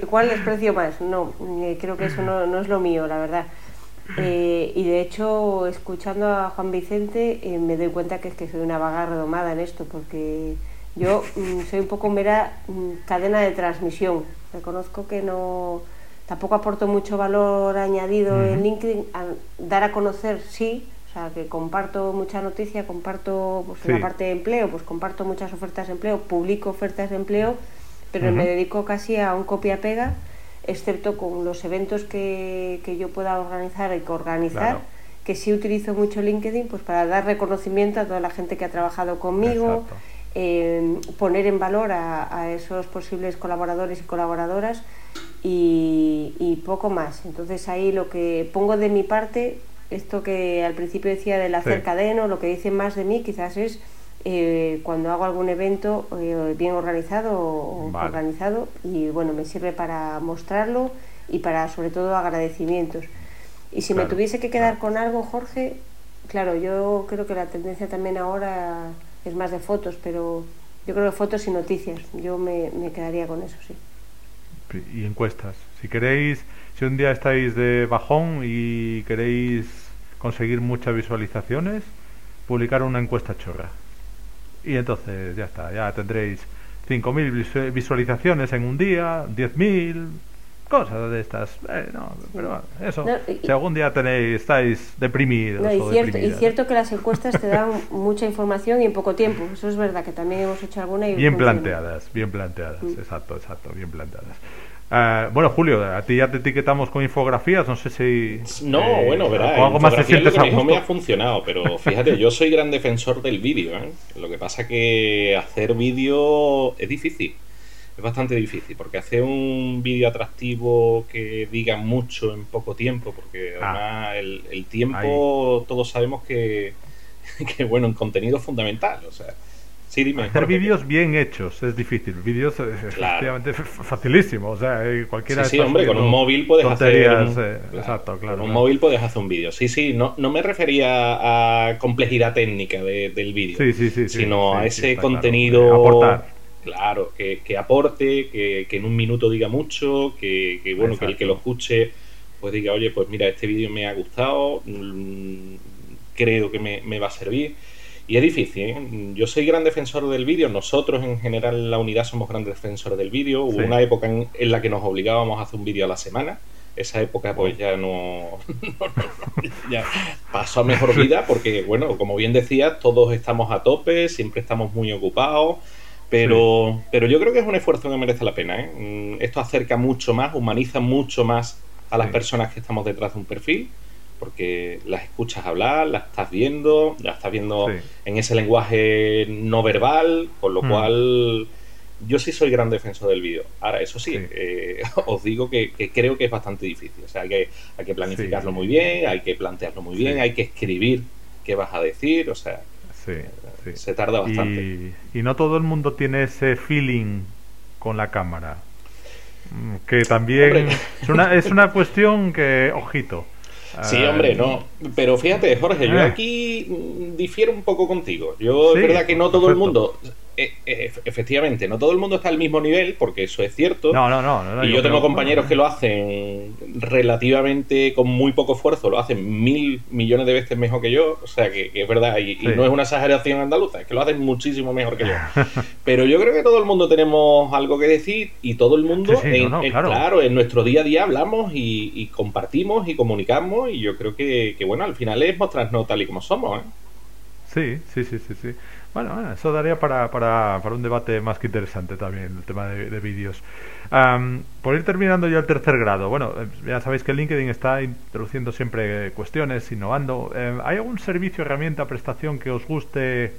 ¿Cuál desprecio más? No, eh, creo que eso no, no es lo mío, la verdad. Eh, y de hecho, escuchando a Juan Vicente, eh, me doy cuenta que es que soy una vaga redomada en esto, porque yo mm, soy un poco mera mm, cadena de transmisión. Reconozco que no tampoco aporto mucho valor añadido en. LinkedIn. A dar a conocer, sí, o sea, que comparto mucha noticia, comparto pues, Sí. la parte de empleo, pues comparto muchas ofertas de empleo, publico ofertas de empleo, pero me dedico casi a un copia-pega, excepto con los eventos que, que yo pueda organizar y que organizar. Claro. que sí utilizo mucho LinkedIn pues para dar reconocimiento a toda la gente que ha trabajado conmigo, eh, poner en valor a, a esos posibles colaboradores y colaboradoras y, y poco más. Entonces ahí lo que pongo de mi parte, esto que al principio decía del hacer Sí. cadeno, lo que dicen más de mí quizás es eh, cuando hago algún evento eh, bien organizado o Vale. organizado y bueno, me sirve para mostrarlo y para sobre todo agradecimientos. Y si Claro, me tuviese que quedar con algo, Jorge, claro, yo creo que la tendencia también ahora es más de fotos, pero yo creo que fotos y noticias. Yo me, me quedaría con eso, sí. Y encuestas. Si queréis, si un día estáis de bajón y queréis conseguir muchas visualizaciones, publicar una encuesta chorra. Y entonces ya está, ya tendréis 5.000 visu- visualizaciones en un día, 10.000, cosas de estas. Eh, no, pero bueno, eso, No, y- si algún día tenéis, estáis deprimidos No, y, o cierto, y cierto que las encuestas te dan mucha información y en poco tiempo. Eso es verdad, que también hemos hecho alguna y Bien funciona. planteadas, bien planteadas, Mm. exacto, exacto, bien planteadas. Ah, bueno, Julio, a ti ya te etiquetamos con infografías, no sé si... No, eh, bueno, verá, con algo más te lo que mejor me ha funcionado, pero fíjate, yo soy gran defensor del vídeo, ¿eh? Lo que pasa que hacer vídeo es difícil, es bastante difícil, porque hacer un vídeo atractivo que diga mucho en poco tiempo, porque Ah. además el, el tiempo todos sabemos que, que, bueno, en contenido es fundamental, o sea, sí, dime. Hacer vídeos bien hechos es difícil. Vídeos eh, efectivamente f- facilísimo. O sea, cualquiera Sí, sí, hombre, con un móvil puedes hacer. un- eh, claro, exacto, claro. Con un claro. móvil puedes hacer un vídeo. Sí, sí, no, no me refería a complejidad técnica de- del vídeo, Sí, sí, sí, sino sí, a ese claro. contenido. Aportar. Claro, que, que aporte, que, que en un minuto diga mucho, que, que, bueno, que el que lo escuche pues diga, oye, pues mira, este vídeo me ha gustado, mm, creo que me, me va a servir. Y es difícil, ¿eh? Yo soy gran defensor del vídeo, nosotros en general en la unidad somos grandes defensores del vídeo. Hubo Sí. una época en, en la que nos obligábamos a hacer un vídeo a la semana. Esa época pues ya no, no, no, no, ya pasó a mejor vida porque, bueno, como bien decía, todos estamos a tope, siempre estamos muy ocupados. Pero, pero yo creo que es un esfuerzo que merece la pena. ¿eh? Mm, Esto acerca mucho más, humaniza mucho más a las Sí. personas que estamos detrás de un perfil, porque las escuchas hablar, las estás viendo, las estás viendo Sí. en ese lenguaje no verbal, con lo Mm. cual yo sí soy gran defensor del vídeo. Ahora, eso sí, eh, os digo que, que creo que es bastante difícil. O sea, hay que, hay que planificarlo muy bien, hay que plantearlo muy bien, hay que escribir qué vas a decir, o sea, Sí, sí. se tarda bastante. Y, y no todo el mundo tiene ese feeling con la cámara. Mm, Que también es una, es una cuestión que, ojito. Sí, hombre, no. Pero fíjate, Jorge, yo Eh. aquí mm, difiero un poco contigo. Yo Sí, es verdad que no todo el mundo eh, eh, efectivamente, no todo el mundo está al mismo nivel, porque eso es cierto. No, no, no. no y yo, tengo compañeros que lo hacen relativamente con muy poco esfuerzo, lo hacen mil millones de veces mejor que yo, o sea que, es verdad, y, no es una exageración andaluza, es que lo hacen muchísimo mejor que yo. Pero yo creo que todo el mundo tenemos algo que decir y todo el mundo, en, claro. en nuestro día a día hablamos y, compartimos y comunicamos y yo creo que, que, bueno, al final es mostrarnos tal y como somos. ¿eh? Sí, sí, sí, sí, sí. Bueno, eso daría para, para, para un debate más que interesante también, el tema de, vídeos. por ir terminando ya el tercer grado, bueno, eh, ya sabéis que LinkedIn está introduciendo siempre cuestiones, innovando. Eh, ¿Hay algún servicio, herramienta, prestación que os guste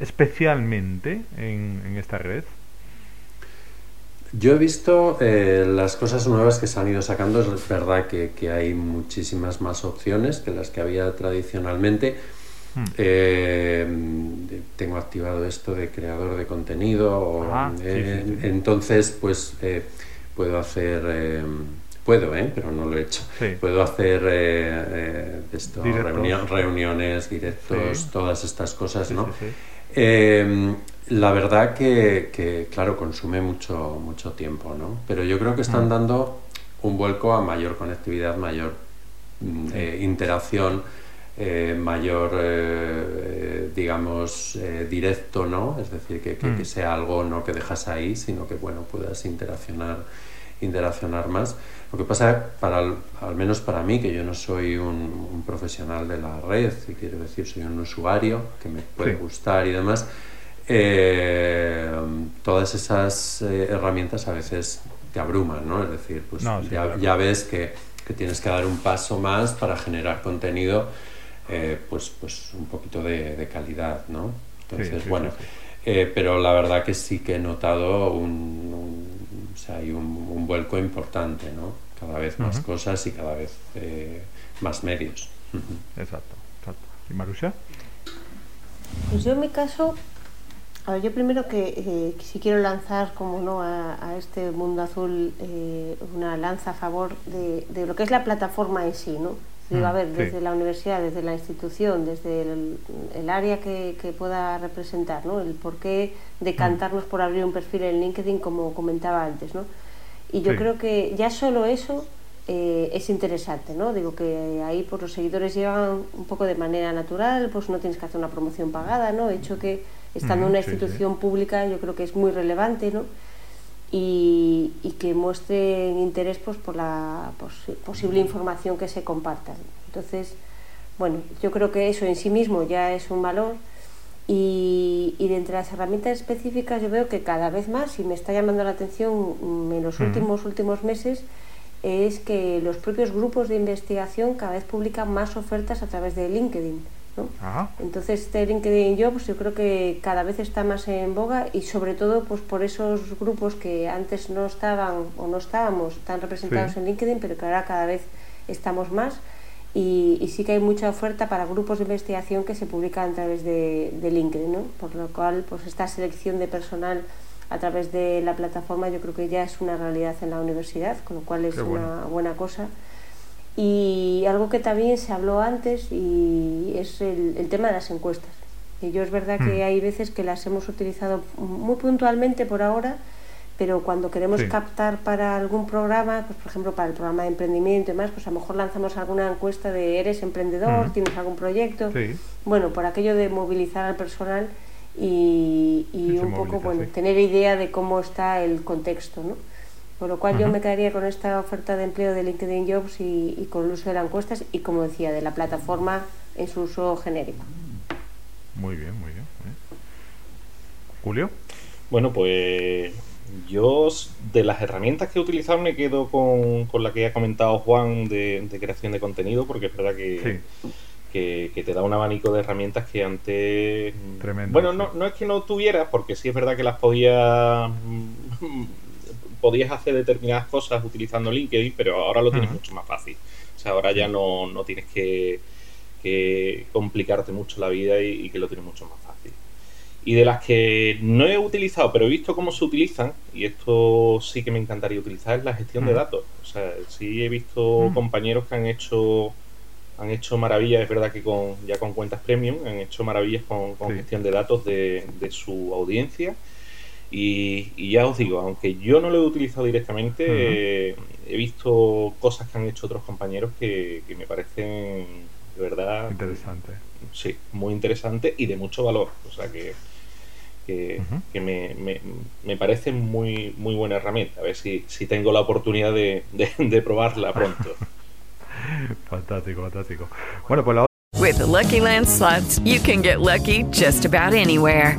especialmente en, esta red? Yo he visto eh, las cosas nuevas que se han ido sacando. Es verdad que hay muchísimas más opciones que las que había tradicionalmente Hmm. Eh, tengo activado esto de creador de contenido. Eh, entonces, pues eh, puedo hacer. puedo, pero no lo he hecho. Puedo hacer esto, reuniones, directos, todas estas cosas, ¿no? la verdad que, claro, consume mucho, mucho tiempo, ¿no? Pero yo creo que están hmm. dando un vuelco a mayor conectividad, mayor mm, interacción eh, mayor, eh, digamos, eh, directo, ¿no? Es decir, que, que, mm. sea algo no que dejas ahí, sino que, bueno, puedas interaccionar, interaccionar más. Lo que pasa, para, al menos para mí, que yo no soy un, profesional de la red, y quiero decir, soy un usuario que me puede gustar y demás, todas esas herramientas a veces te abruman, ¿no? Es decir, pues ya, ya ves que, que tienes que dar un paso más para generar contenido eh, pues, pues un poquito de, calidad, ¿no? Entonces, bueno, eh, pero la verdad que sí que he notado un, o sea, hay un, vuelco importante, ¿no? Cada vez más cosas y cada vez eh, más medios. Exacto, exacto. ¿Y Marusha? Pues yo en mi caso, a ver, yo primero que si quiero lanzar, como no, a, este mundo azul una lanza a favor de, de, lo que es la plataforma en sí, ¿no? Digo, a mm, ver, desde la universidad, desde la institución, desde el, área que, pueda representar, ¿no? El por qué decantarnos por abrir un perfil en LinkedIn, como comentaba antes, ¿no? Y yo creo que ya solo eso eh, es interesante, ¿no? Digo que ahí pues los seguidores llegan un poco de manera natural, pues no tienes que hacer una promoción pagada, ¿no? Hecho que estando en una institución pública yo creo que es muy relevante, ¿no? Y, que muestren interés pues, por la posible información que se comparta. Entonces, bueno, yo creo que eso en sí mismo ya es un valor y, y de entre las herramientas específicas yo veo que cada vez más, y me está llamando la atención en los últimos, últimos meses, es que los propios grupos de investigación cada vez publican más ofertas a través de LinkedIn. Entonces este LinkedIn Jobs yo creo que cada vez está más en boga y sobre todo pues por esos grupos que antes no estaban o no estábamos tan representados en LinkedIn pero que ahora cada vez estamos más. Y, sí que hay mucha oferta para grupos de investigación que se publican a través de, LinkedIn, ¿no? por lo cual pues esta selección de personal a través de la plataforma yo creo que ya es una realidad en la universidad, con lo cual es una buena cosa. Y algo que también se habló antes y es el, tema de las encuestas. Y yo es verdad que mm. hay veces que las hemos utilizado muy puntualmente por ahora, pero cuando queremos captar para algún programa, pues por ejemplo para el programa de emprendimiento y demás, pues a lo mejor lanzamos alguna encuesta de eres emprendedor, mm. tienes algún proyecto. Bueno, por aquello de movilizar al personal y, un poco bueno, tener idea de cómo está el contexto, ¿no? Con lo cual yo me quedaría con esta oferta de empleo de LinkedIn Jobs y, con el uso de las encuestas y, como decía, de la plataforma en su uso genérico. Muy bien, muy bien. Julio. Bueno, pues yo de las herramientas que he utilizado me quedo con, la que ha comentado Juan de, creación de contenido, porque es verdad que, que, te da un abanico de herramientas que antes... Tremendo. Bueno, no, no es que no tuvieras, porque sí es verdad que las podía podías hacer determinadas cosas utilizando LinkedIn, pero ahora lo tienes mucho más fácil. O sea, ahora ya no, tienes que, complicarte mucho la vida y, que lo tienes mucho más fácil. Y de las que no he utilizado, pero he visto cómo se utilizan, y esto sí que me encantaría utilizar, es la gestión de datos. O sea, sí he visto compañeros que han hecho han hecho maravillas, es verdad que con ya con cuentas premium, han hecho maravillas con, gestión de datos de, su audiencia. Y, ya os digo, aunque yo no lo he utilizado directamente, he visto cosas que han hecho otros compañeros que, me parecen de verdad interesante. Sí, muy interesante y de mucho valor. O sea que, que, me, me, me, parece muy, muy buena herramienta. A ver si, si tengo la oportunidad de, de probarla pronto. fantástico, fantástico. Bueno, pues la With the Lucky Land slots, you can get lucky just about anywhere.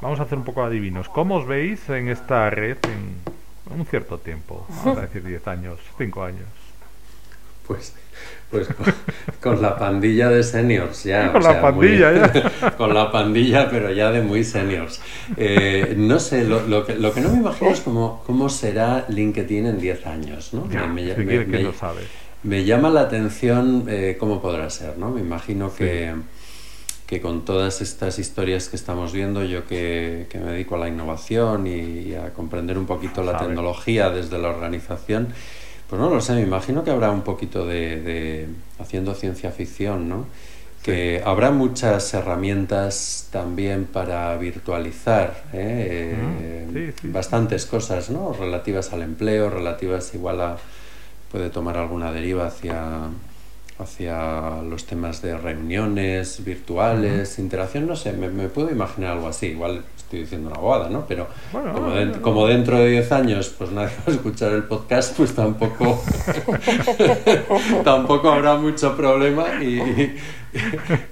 Vamos a hacer un poco adivinos. ¿Cómo os veis en esta red en un cierto tiempo? Vamos a decir 10 años, 5 años. Pues pues con, la pandilla de seniors ya. Con la pandilla ya. con la pandilla, pero ya de muy seniors. Eh, no sé, lo, lo, que, lo, que, no me imagino es cómo, cómo será LinkedIn en 10 años, ¿no? me, me, me, sabe. me, llama la atención eh, cómo podrá ser, ¿no? Me imagino que, que con todas estas historias que estamos viendo, yo que, que me dedico a la innovación y, a comprender un poquito la tecnología desde la organización, pues no lo sé, me imagino que habrá un poquito de, haciendo ciencia ficción, ¿no? Que habrá muchas herramientas también para virtualizar, ¿eh? Mm, bastantes cosas, ¿no? Relativas al empleo, relativas igual a puede tomar alguna deriva hacia hacia los temas de reuniones virtuales, interacción, no sé, me, me, puedo imaginar algo así, igual estoy diciendo una bobada, ¿no? Pero como, dentro de 10 años pues nadie va a escuchar el podcast, pues tampoco, tampoco habrá mucho problema y,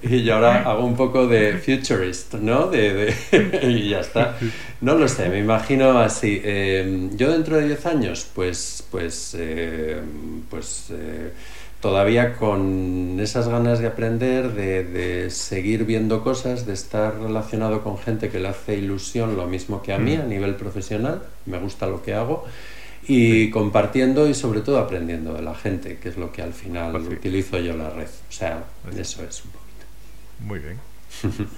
y, yo ahora hago un poco de futurist, ¿no? De, y ya está. No lo sé, me imagino así. Eh, yo dentro de 10 años, pues, pues, eh, pues... Eh, todavía con esas ganas de aprender, de, seguir viendo cosas, de estar relacionado con gente que le hace ilusión lo mismo que a mí mm. a nivel profesional, me gusta lo que hago, y compartiendo y sobre todo aprendiendo de la gente, que es lo que al final pues utilizo yo la red. O sea, eso es un poquito. Muy bien.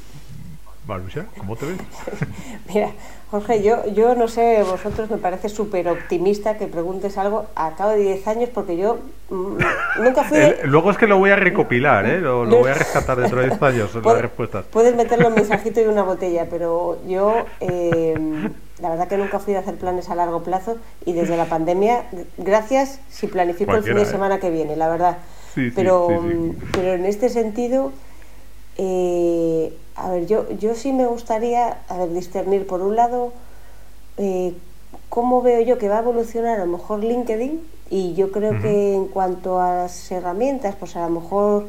¿cómo te ves? Mira, Jorge, yo, yo no sé, vosotros me parece súper optimista que preguntes algo a cabo de 10 años porque yo mm, nunca fui... luego es que lo voy a recopilar, ¿eh? lo, voy a rescatar dentro de 10 años, las respuestas. Puedes meterlo en mensajito y una botella, pero yo eh, la verdad que nunca fui a hacer planes a largo plazo y desde la pandemia, gracias si planifico el fin de ¿eh? semana que viene, la verdad. pero, pero en este sentido... Eh, a ver, yo, yo sí me gustaría discernir por un lado eh, cómo veo yo que va a evolucionar a lo mejor LinkedIn y yo creo que en cuanto a las herramientas, pues a lo mejor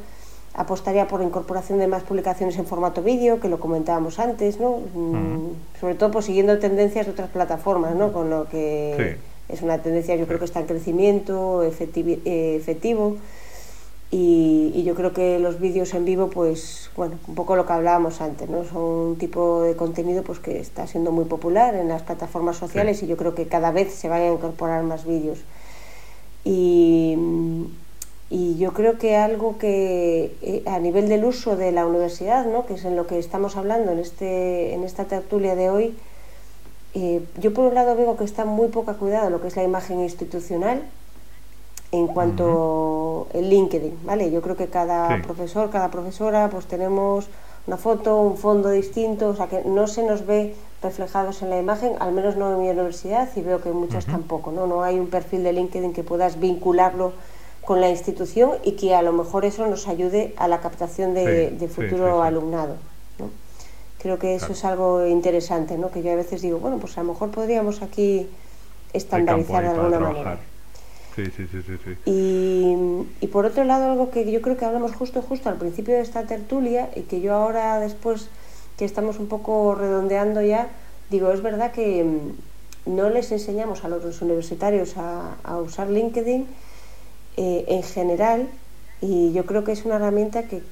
apostaría por la incorporación de más publicaciones en formato vídeo, que lo comentábamos antes, ¿no? Mm, sobre todo pues, siguiendo tendencias de otras plataformas, ¿no? Con lo que es una tendencia yo creo que está en crecimiento eh, efectivo y, yo creo que los vídeos en vivo, pues bueno, un poco lo que hablábamos antes, ¿no? Son un tipo de contenido pues que está siendo muy popular en las plataformas sociales y yo creo que cada vez se van a incorporar más vídeos. Y, y yo creo que algo que eh, a nivel del uso de la universidad, ¿no? que es en lo que estamos hablando en, este, en esta tertulia de hoy, eh, yo por un lado veo que está muy poca cuidado lo que es la imagen institucional en cuanto el LinkedIn, ¿vale? Yo creo que cada profesor, cada profesora, pues tenemos una foto, un fondo distinto, o sea que no se nos ve reflejados en la imagen, al menos no en mi universidad y veo que en muchas tampoco, ¿no? No hay un perfil de LinkedIn que puedas vincularlo con la institución y que a lo mejor eso nos ayude a la captación de, futuro alumnado. ¿no? Creo que eso es algo interesante, ¿no? Que yo a veces digo, bueno, pues a lo mejor podríamos aquí estandarizar de alguna manera. Sí, sí, sí, sí. Y, y, por otro lado, algo que yo creo que hablamos justo, justo al principio de esta tertulia y que yo ahora después que estamos un poco redondeando ya, digo, es verdad que mm, no les enseñamos a los universitarios a, a usar LinkedIn eh, en general y yo creo que es una herramienta que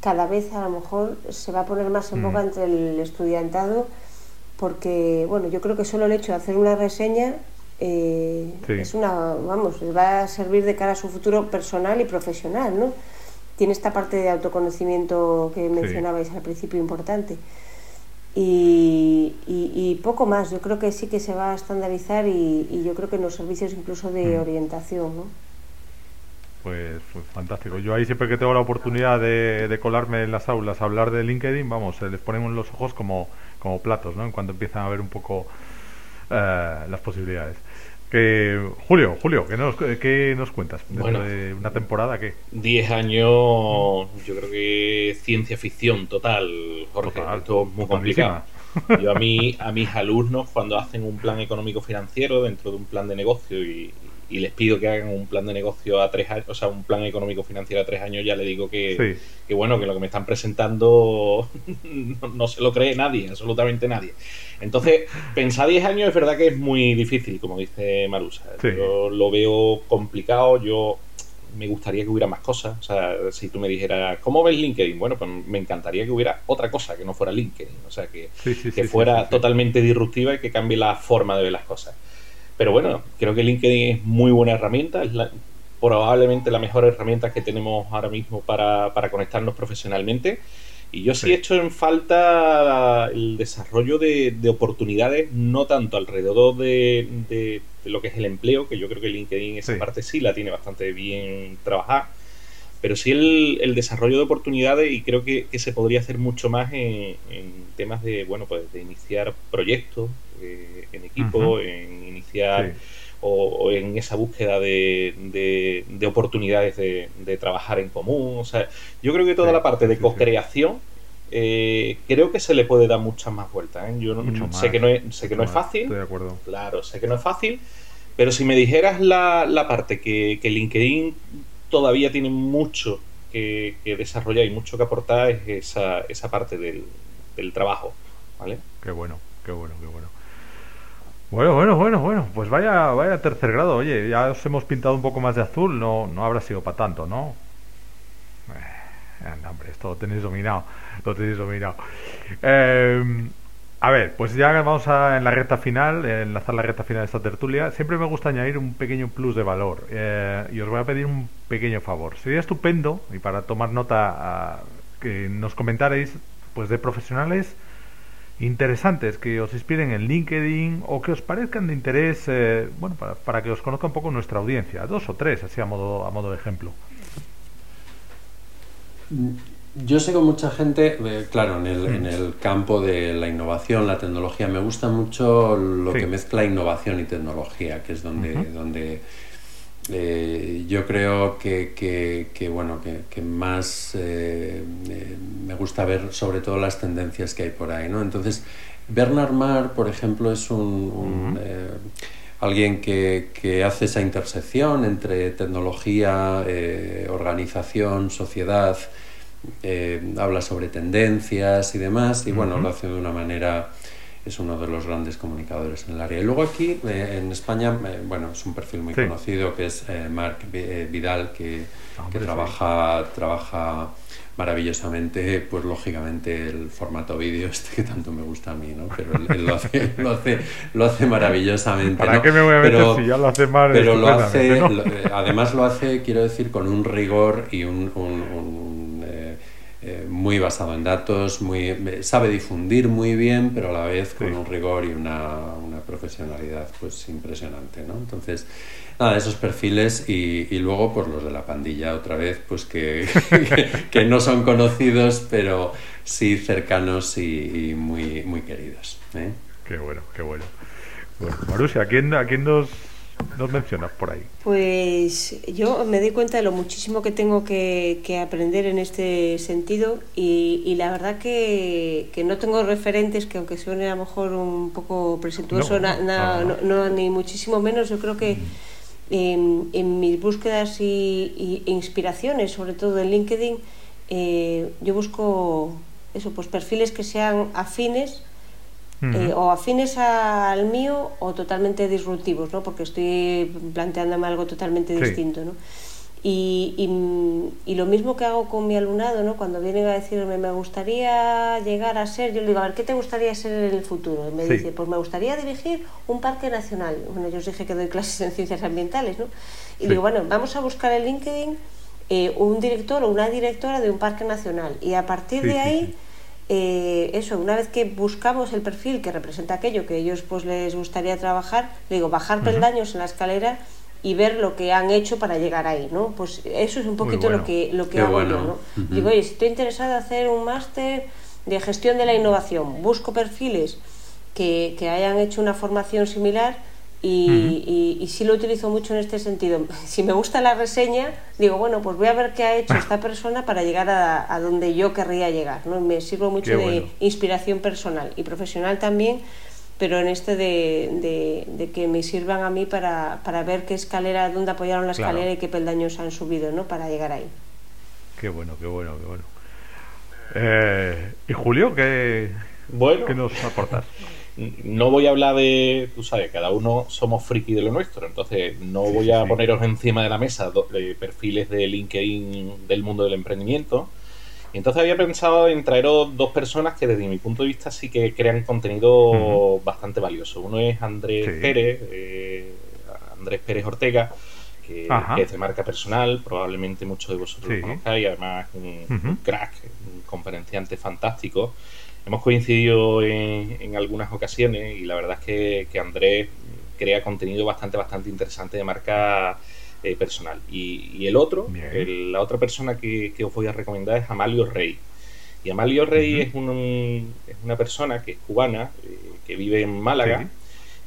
cada vez a lo mejor se va a poner más en Mm. boca entre el estudiantado porque, bueno, yo creo que solo el hecho de hacer una reseña eh, Sí. es una, vamos, les va a servir de cara a su futuro personal y profesional, ¿no? Tiene esta parte de autoconocimiento que mencionabais al principio importante. Y, y- y poco más, yo creo que sí que se va a estandarizar y, y yo creo que en los servicios incluso de Mm. orientación, ¿no? Pues, pues fantástico. Yo ahí siempre que tengo la oportunidad de, de colarme en las aulas a hablar de LinkedIn, vamos, se les ponen los ojos como, como platos, ¿no? En cuanto empiezan a ver un poco eh, las posibilidades. Que, Julio, Julio, ¿qué nos, qué nos cuentas? Dentro Bueno. de una temporada, ¿qué? 10 años, yo creo que ciencia ficción total, Jorge. Total, Esto es muy complicado. Yo a, mí, a mis alumnos, cuando hacen un plan económico financiero dentro de un plan de negocio y, y les pido que hagan un plan de negocio a tres años, o sea, un plan económico financiero a tres años, ya le digo que, Sí. que bueno, que lo que me están presentando no, no se lo cree nadie, absolutamente nadie. Entonces, pensar 10 años es verdad que es muy difícil, como dice Marusa. Sí. Yo lo veo complicado, yo me gustaría que hubiera más cosas. O sea, si tú me dijeras, ¿cómo ves LinkedIn? Bueno, pues me encantaría que hubiera otra cosa que no fuera LinkedIn. O sea, que, Sí, que fuera totalmente disruptiva y que cambie la forma de ver las cosas. Pero bueno, creo que LinkedIn es muy buena herramienta, es la- probablemente la mejor herramienta que tenemos ahora mismo para, para conectarnos profesionalmente. Y yo sí, Sí. he hecho en falta el desarrollo de, de oportunidades, no tanto alrededor de, de- de lo que es el empleo, que yo creo que LinkedIn esa Sí. parte sí la tiene bastante bien trabajada, pero sí el, el desarrollo de oportunidades y creo que, que se podría hacer mucho más en, en temas de, bueno, pues de iniciar proyectos eh, en equipo, en iniciar Sí. o, o en esa búsqueda de, de- de oportunidades de, de trabajar en común. O sea, yo creo que toda Sí, la parte de sí, co-creación eh, creo que se le puede dar muchas más vueltas. ¿eh? Yo no- Mucho sé más, que no es, sé que no es más, fácil, Estoy de acuerdo. claro, sé que no es fácil, pero si me dijeras la, la parte que, que LinkedIn todavía tiene mucho que, que desarrollar y mucho que aportar es esa, esa parte del, del trabajo. ¿vale? Qué bueno, qué bueno, qué bueno. Bueno, bueno, bueno, bueno, pues vaya, vaya tercer grado. Oye, ya os hemos pintado un poco más de azul, no, no habrá sido para tanto, ¿no? Eh, hombre, esto lo tenéis dominado, lo tenéis dominado. Eh, a ver, pues ya vamos a en la recta final, enlazar la recta final de esta tertulia. Siempre me gusta añadir un pequeño plus de valor eh, y os voy a pedir un pequeño favor. Sería estupendo y para tomar nota que nos comentarais, pues de profesionales interesantes que os inspiren en LinkedIn o que os parezcan de interés, eh, bueno, para, para que os conozca un poco nuestra audiencia, dos o tres, así a modo, a modo de ejemplo. Yo sé con mucha gente, eh, claro, en el, en el campo de la innovación, la tecnología, me gusta mucho lo Sí. que mezcla innovación y tecnología, que es donde, donde eh, yo creo que, que- que, bueno, que, que más eh, eh, me gusta ver sobre todo las tendencias que hay por ahí, ¿no? Entonces, Bernard Marr, por ejemplo, es un, un, eh, alguien que, que hace esa intersección entre tecnología, eh, organización, sociedad, eh, habla sobre tendencias y demás, y bueno, lo hace de una manera, es uno de los grandes comunicadores en el área. Y luego aquí, eh, en España, eh, bueno, es un perfil muy Sí. conocido, que es eh, Marc eh, Vidal, que, Ah, que sí. trabaja, trabaja maravillosamente, pues lógicamente el formato vídeo este que tanto me gusta a mí, ¿no? Pero él, él lo, hace, lo, hace, lo hace maravillosamente. ¿Para ¿no? qué me voy a meter Pero- si ya lo hace mal Pero lo hace, estupendamente, ¿no? lo- eh, además lo hace, quiero decir, con un rigor y un, un- un, eh, muy basado en datos, muy eh, sabe difundir muy bien, pero a la vez con Sí. un rigor y una, una profesionalidad pues impresionante, ¿no? Entonces, nada, esos perfiles y, y luego pues los de la pandilla otra vez, pues que, que, no son conocidos, pero sí cercanos y, y muy, muy queridos. ¿eh? Qué bueno, qué bueno. Bueno, Marusia, ¿a quién, a quién nos, nos mencionas por ahí? Pues yo me doy cuenta de lo muchísimo que tengo que, que aprender en este sentido y, y la verdad que, que no tengo referentes que aunque suene a lo mejor un poco presuntuoso, No, na- no, na- no, no- no, ni muchísimo menos, yo creo que en, en mis búsquedas y, y inspiraciones, sobre todo en LinkedIn, eh, yo busco eso, pues perfiles que sean afines eh, o afines al mío o totalmente disruptivos, ¿no? Porque estoy planteándome algo totalmente Sí. distinto, ¿no? Y, y, y, lo mismo que hago con mi alumnado, ¿no? Cuando vienen a decirme, me gustaría llegar a ser, yo le digo, a ver, ¿qué te gustaría ser en el futuro? Y me Sí. dice, pues me gustaría dirigir un parque nacional. Bueno, yo os dije que doy clases en ciencias ambientales, ¿no? Y Sí. digo, bueno, vamos a buscar en LinkedIn eh, un director o una directora de un parque nacional. Y a partir Sí, de ahí. Eh, eso, una vez que buscamos el perfil que representa aquello que ellos pues les gustaría trabajar, le digo, bajar peldaños en la escalera y ver lo que han hecho para llegar ahí, ¿no? Pues eso es un poquito bueno. lo que lo que Qué hago bueno. yo, ¿no? Digo, oye, si estoy interesado en hacer un máster de gestión de la innovación, busco perfiles que, que hayan hecho una formación similar y, y, y sí lo utilizo mucho en este sentido. Si me gusta la reseña, digo, bueno, pues voy a ver qué ha hecho esta persona para llegar a, a donde yo querría llegar, ¿no? Me sirvo mucho de inspiración personal y profesional también, pero en este de, de- de que me sirvan a mí para, para ver qué escalera, dónde apoyaron la Claro. escalera y qué peldaños han subido, ¿no? Para llegar ahí. Qué bueno, qué bueno, qué bueno. Eh, y Julio, ¿qué, Bueno. qué nos aportas? No voy a hablar de, tú sabes, cada uno somos friki de lo nuestro, entonces no Sí, voy a sí. poneros encima de la mesa do- de perfiles de LinkedIn del mundo del emprendimiento. Y entonces había pensado en traeros dos personas que desde mi punto de vista sí que crean contenido bastante valioso. Uno es Andrés Sí. Pérez, eh, Andrés Pérez Ortega, que, es de marca personal, probablemente muchos de vosotros lo conozcáis, además un crack, un conferenciante fantástico. Hemos coincidido en, en algunas ocasiones y la verdad es que, que Andrés crea contenido bastante, bastante interesante de marca eh, personal. Y, y el otro, el- la otra persona que, que os voy a recomendar es Amalio Rey. Y Amalio Rey es, un- es una persona que es cubana, eh, que vive en Málaga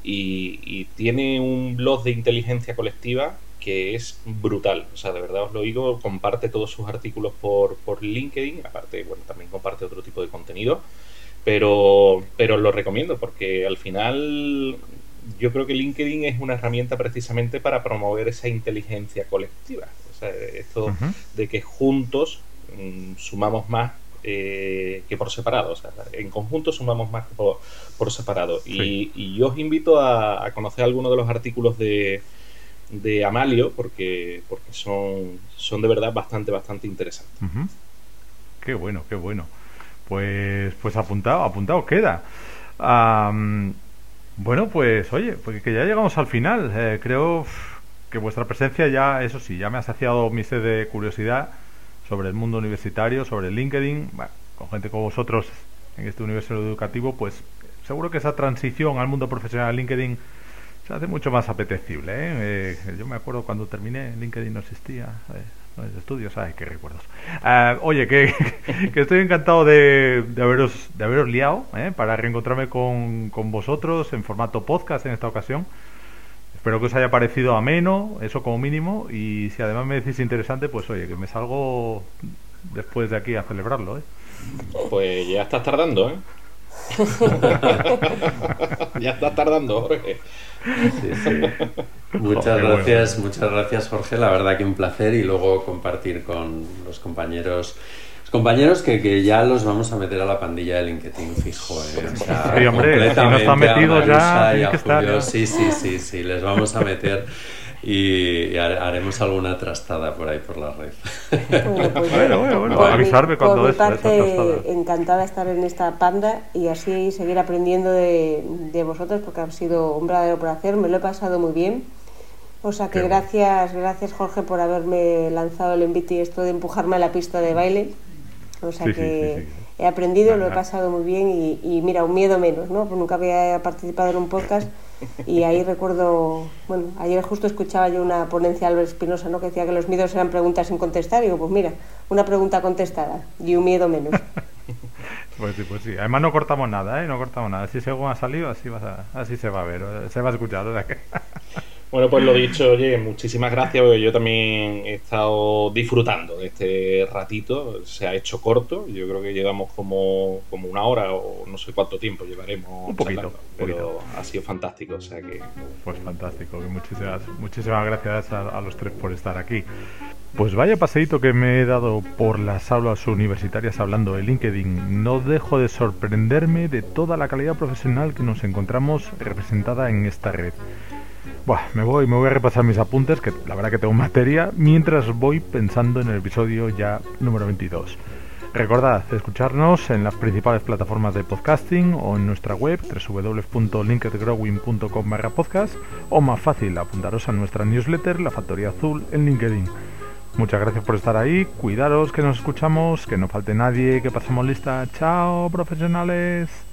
y, y tiene un blog de inteligencia colectiva que es brutal. O sea, de verdad os lo digo, comparte todos sus artículos por, por LinkedIn, aparte, bueno, también comparte otro tipo de contenido, pero, pero os lo recomiendo porque al final yo creo que LinkedIn es una herramienta precisamente para promover esa inteligencia colectiva. O sea, esto de que juntos mm, sumamos más eh, que por separado. O sea, en conjunto sumamos más que por, por separado. Y, y yo os invito a, a conocer algunos de los artículos de, de Amalio porque, porque son, son de verdad bastante, bastante interesantes. Ujú. Qué bueno, qué bueno. Pues, pues apuntado, apuntado queda. Am, bueno, pues oye, pues que ya llegamos al final. Eh, creo que vuestra presencia ya, eso sí, ya me ha saciado mi sed de curiosidad sobre el mundo universitario, sobre el LinkedIn. Bueno, con gente como vosotros en este universo educativo, pues seguro que esa transición al mundo profesional LinkedIn se hace mucho más apetecible. ¿eh? Eh, yo me acuerdo cuando terminé, LinkedIn no existía. No es estudios, ay, qué recuerdos. Ah, oye, que, que estoy encantado de, de haberos, de haberos liado ¿eh? para reencontrarme con, con vosotros en formato podcast en esta ocasión. Espero que os haya parecido ameno, eso como mínimo, y si además me decís interesante, pues oye, que me salgo después de aquí a celebrarlo. ¿eh? Pues ya estás tardando, ¿eh? ya estás tardando, Jorge. Sí, sí. Muchas Joder, bueno. gracias, muchas gracias Jorge, la verdad que un placer y luego compartir con los compañeros los compañeros que, que ya los vamos a meter a la pandilla de LinkedIn fijo, ¿eh? O sea, Sí, hombre, si no están metidos ya, Marusa y tienen a que estar Julio. ya. Sí, sí, sí, sí, les vamos a meter y, y har- haremos alguna trastada por ahí por la red. Bueno, pues Bueno, bueno, bueno, por mi- avisarme cuando por mi parte, encantada de estar en esta panda y así seguir aprendiendo de, de vosotros porque ha sido un verdadero placer, me lo he pasado muy bien. O sea que Qué bueno. gracias, gracias Jorge por haberme lanzado el envite y esto de empujarme a la pista de baile. O sea Sí, que sí, sí. he aprendido, lo he pasado muy bien y, y mira, un miedo menos, ¿no? Porque nunca había participado en un podcast y ahí recuerdo, bueno, ayer justo escuchaba yo una ponencia de Albert Espinosa, ¿no? Que decía que los miedos eran preguntas sin contestar y digo, pues mira, una pregunta contestada y un miedo menos. Pues sí, pues sí. Además no cortamos nada, ¿eh? No cortamos nada. Si según ha salido, así, vas a- así se va a ver, se va a escuchar. o sea que- Bueno, pues lo dicho, oye, muchísimas gracias, porque yo también he estado disfrutando de este ratito, se ha hecho corto, yo creo que llevamos como, como una hora o no sé cuánto tiempo llevaremos Un poquito, charlando, pero poquito. ha sido fantástico, o sea que Pues fantástico, muchísimas, muchísimas gracias a, a los tres por estar aquí. Pues vaya paseíto que me he dado por las aulas universitarias hablando de LinkedIn. No dejo de sorprenderme de toda la calidad profesional que nos encontramos representada en esta red. Buah, me voy, me voy a repasar mis apuntes, que la verdad que tengo materia, mientras voy pensando en el episodio ya número 22. Recordad escucharnos en las principales plataformas de podcasting o en nuestra web www.linkedgrowing.com barra podcast o más fácil apuntaros a nuestra newsletter La Factoría Azul en LinkedIn. Muchas gracias por estar ahí, cuidaros que nos escuchamos, que no falte nadie, que pasemos lista. Chao profesionales.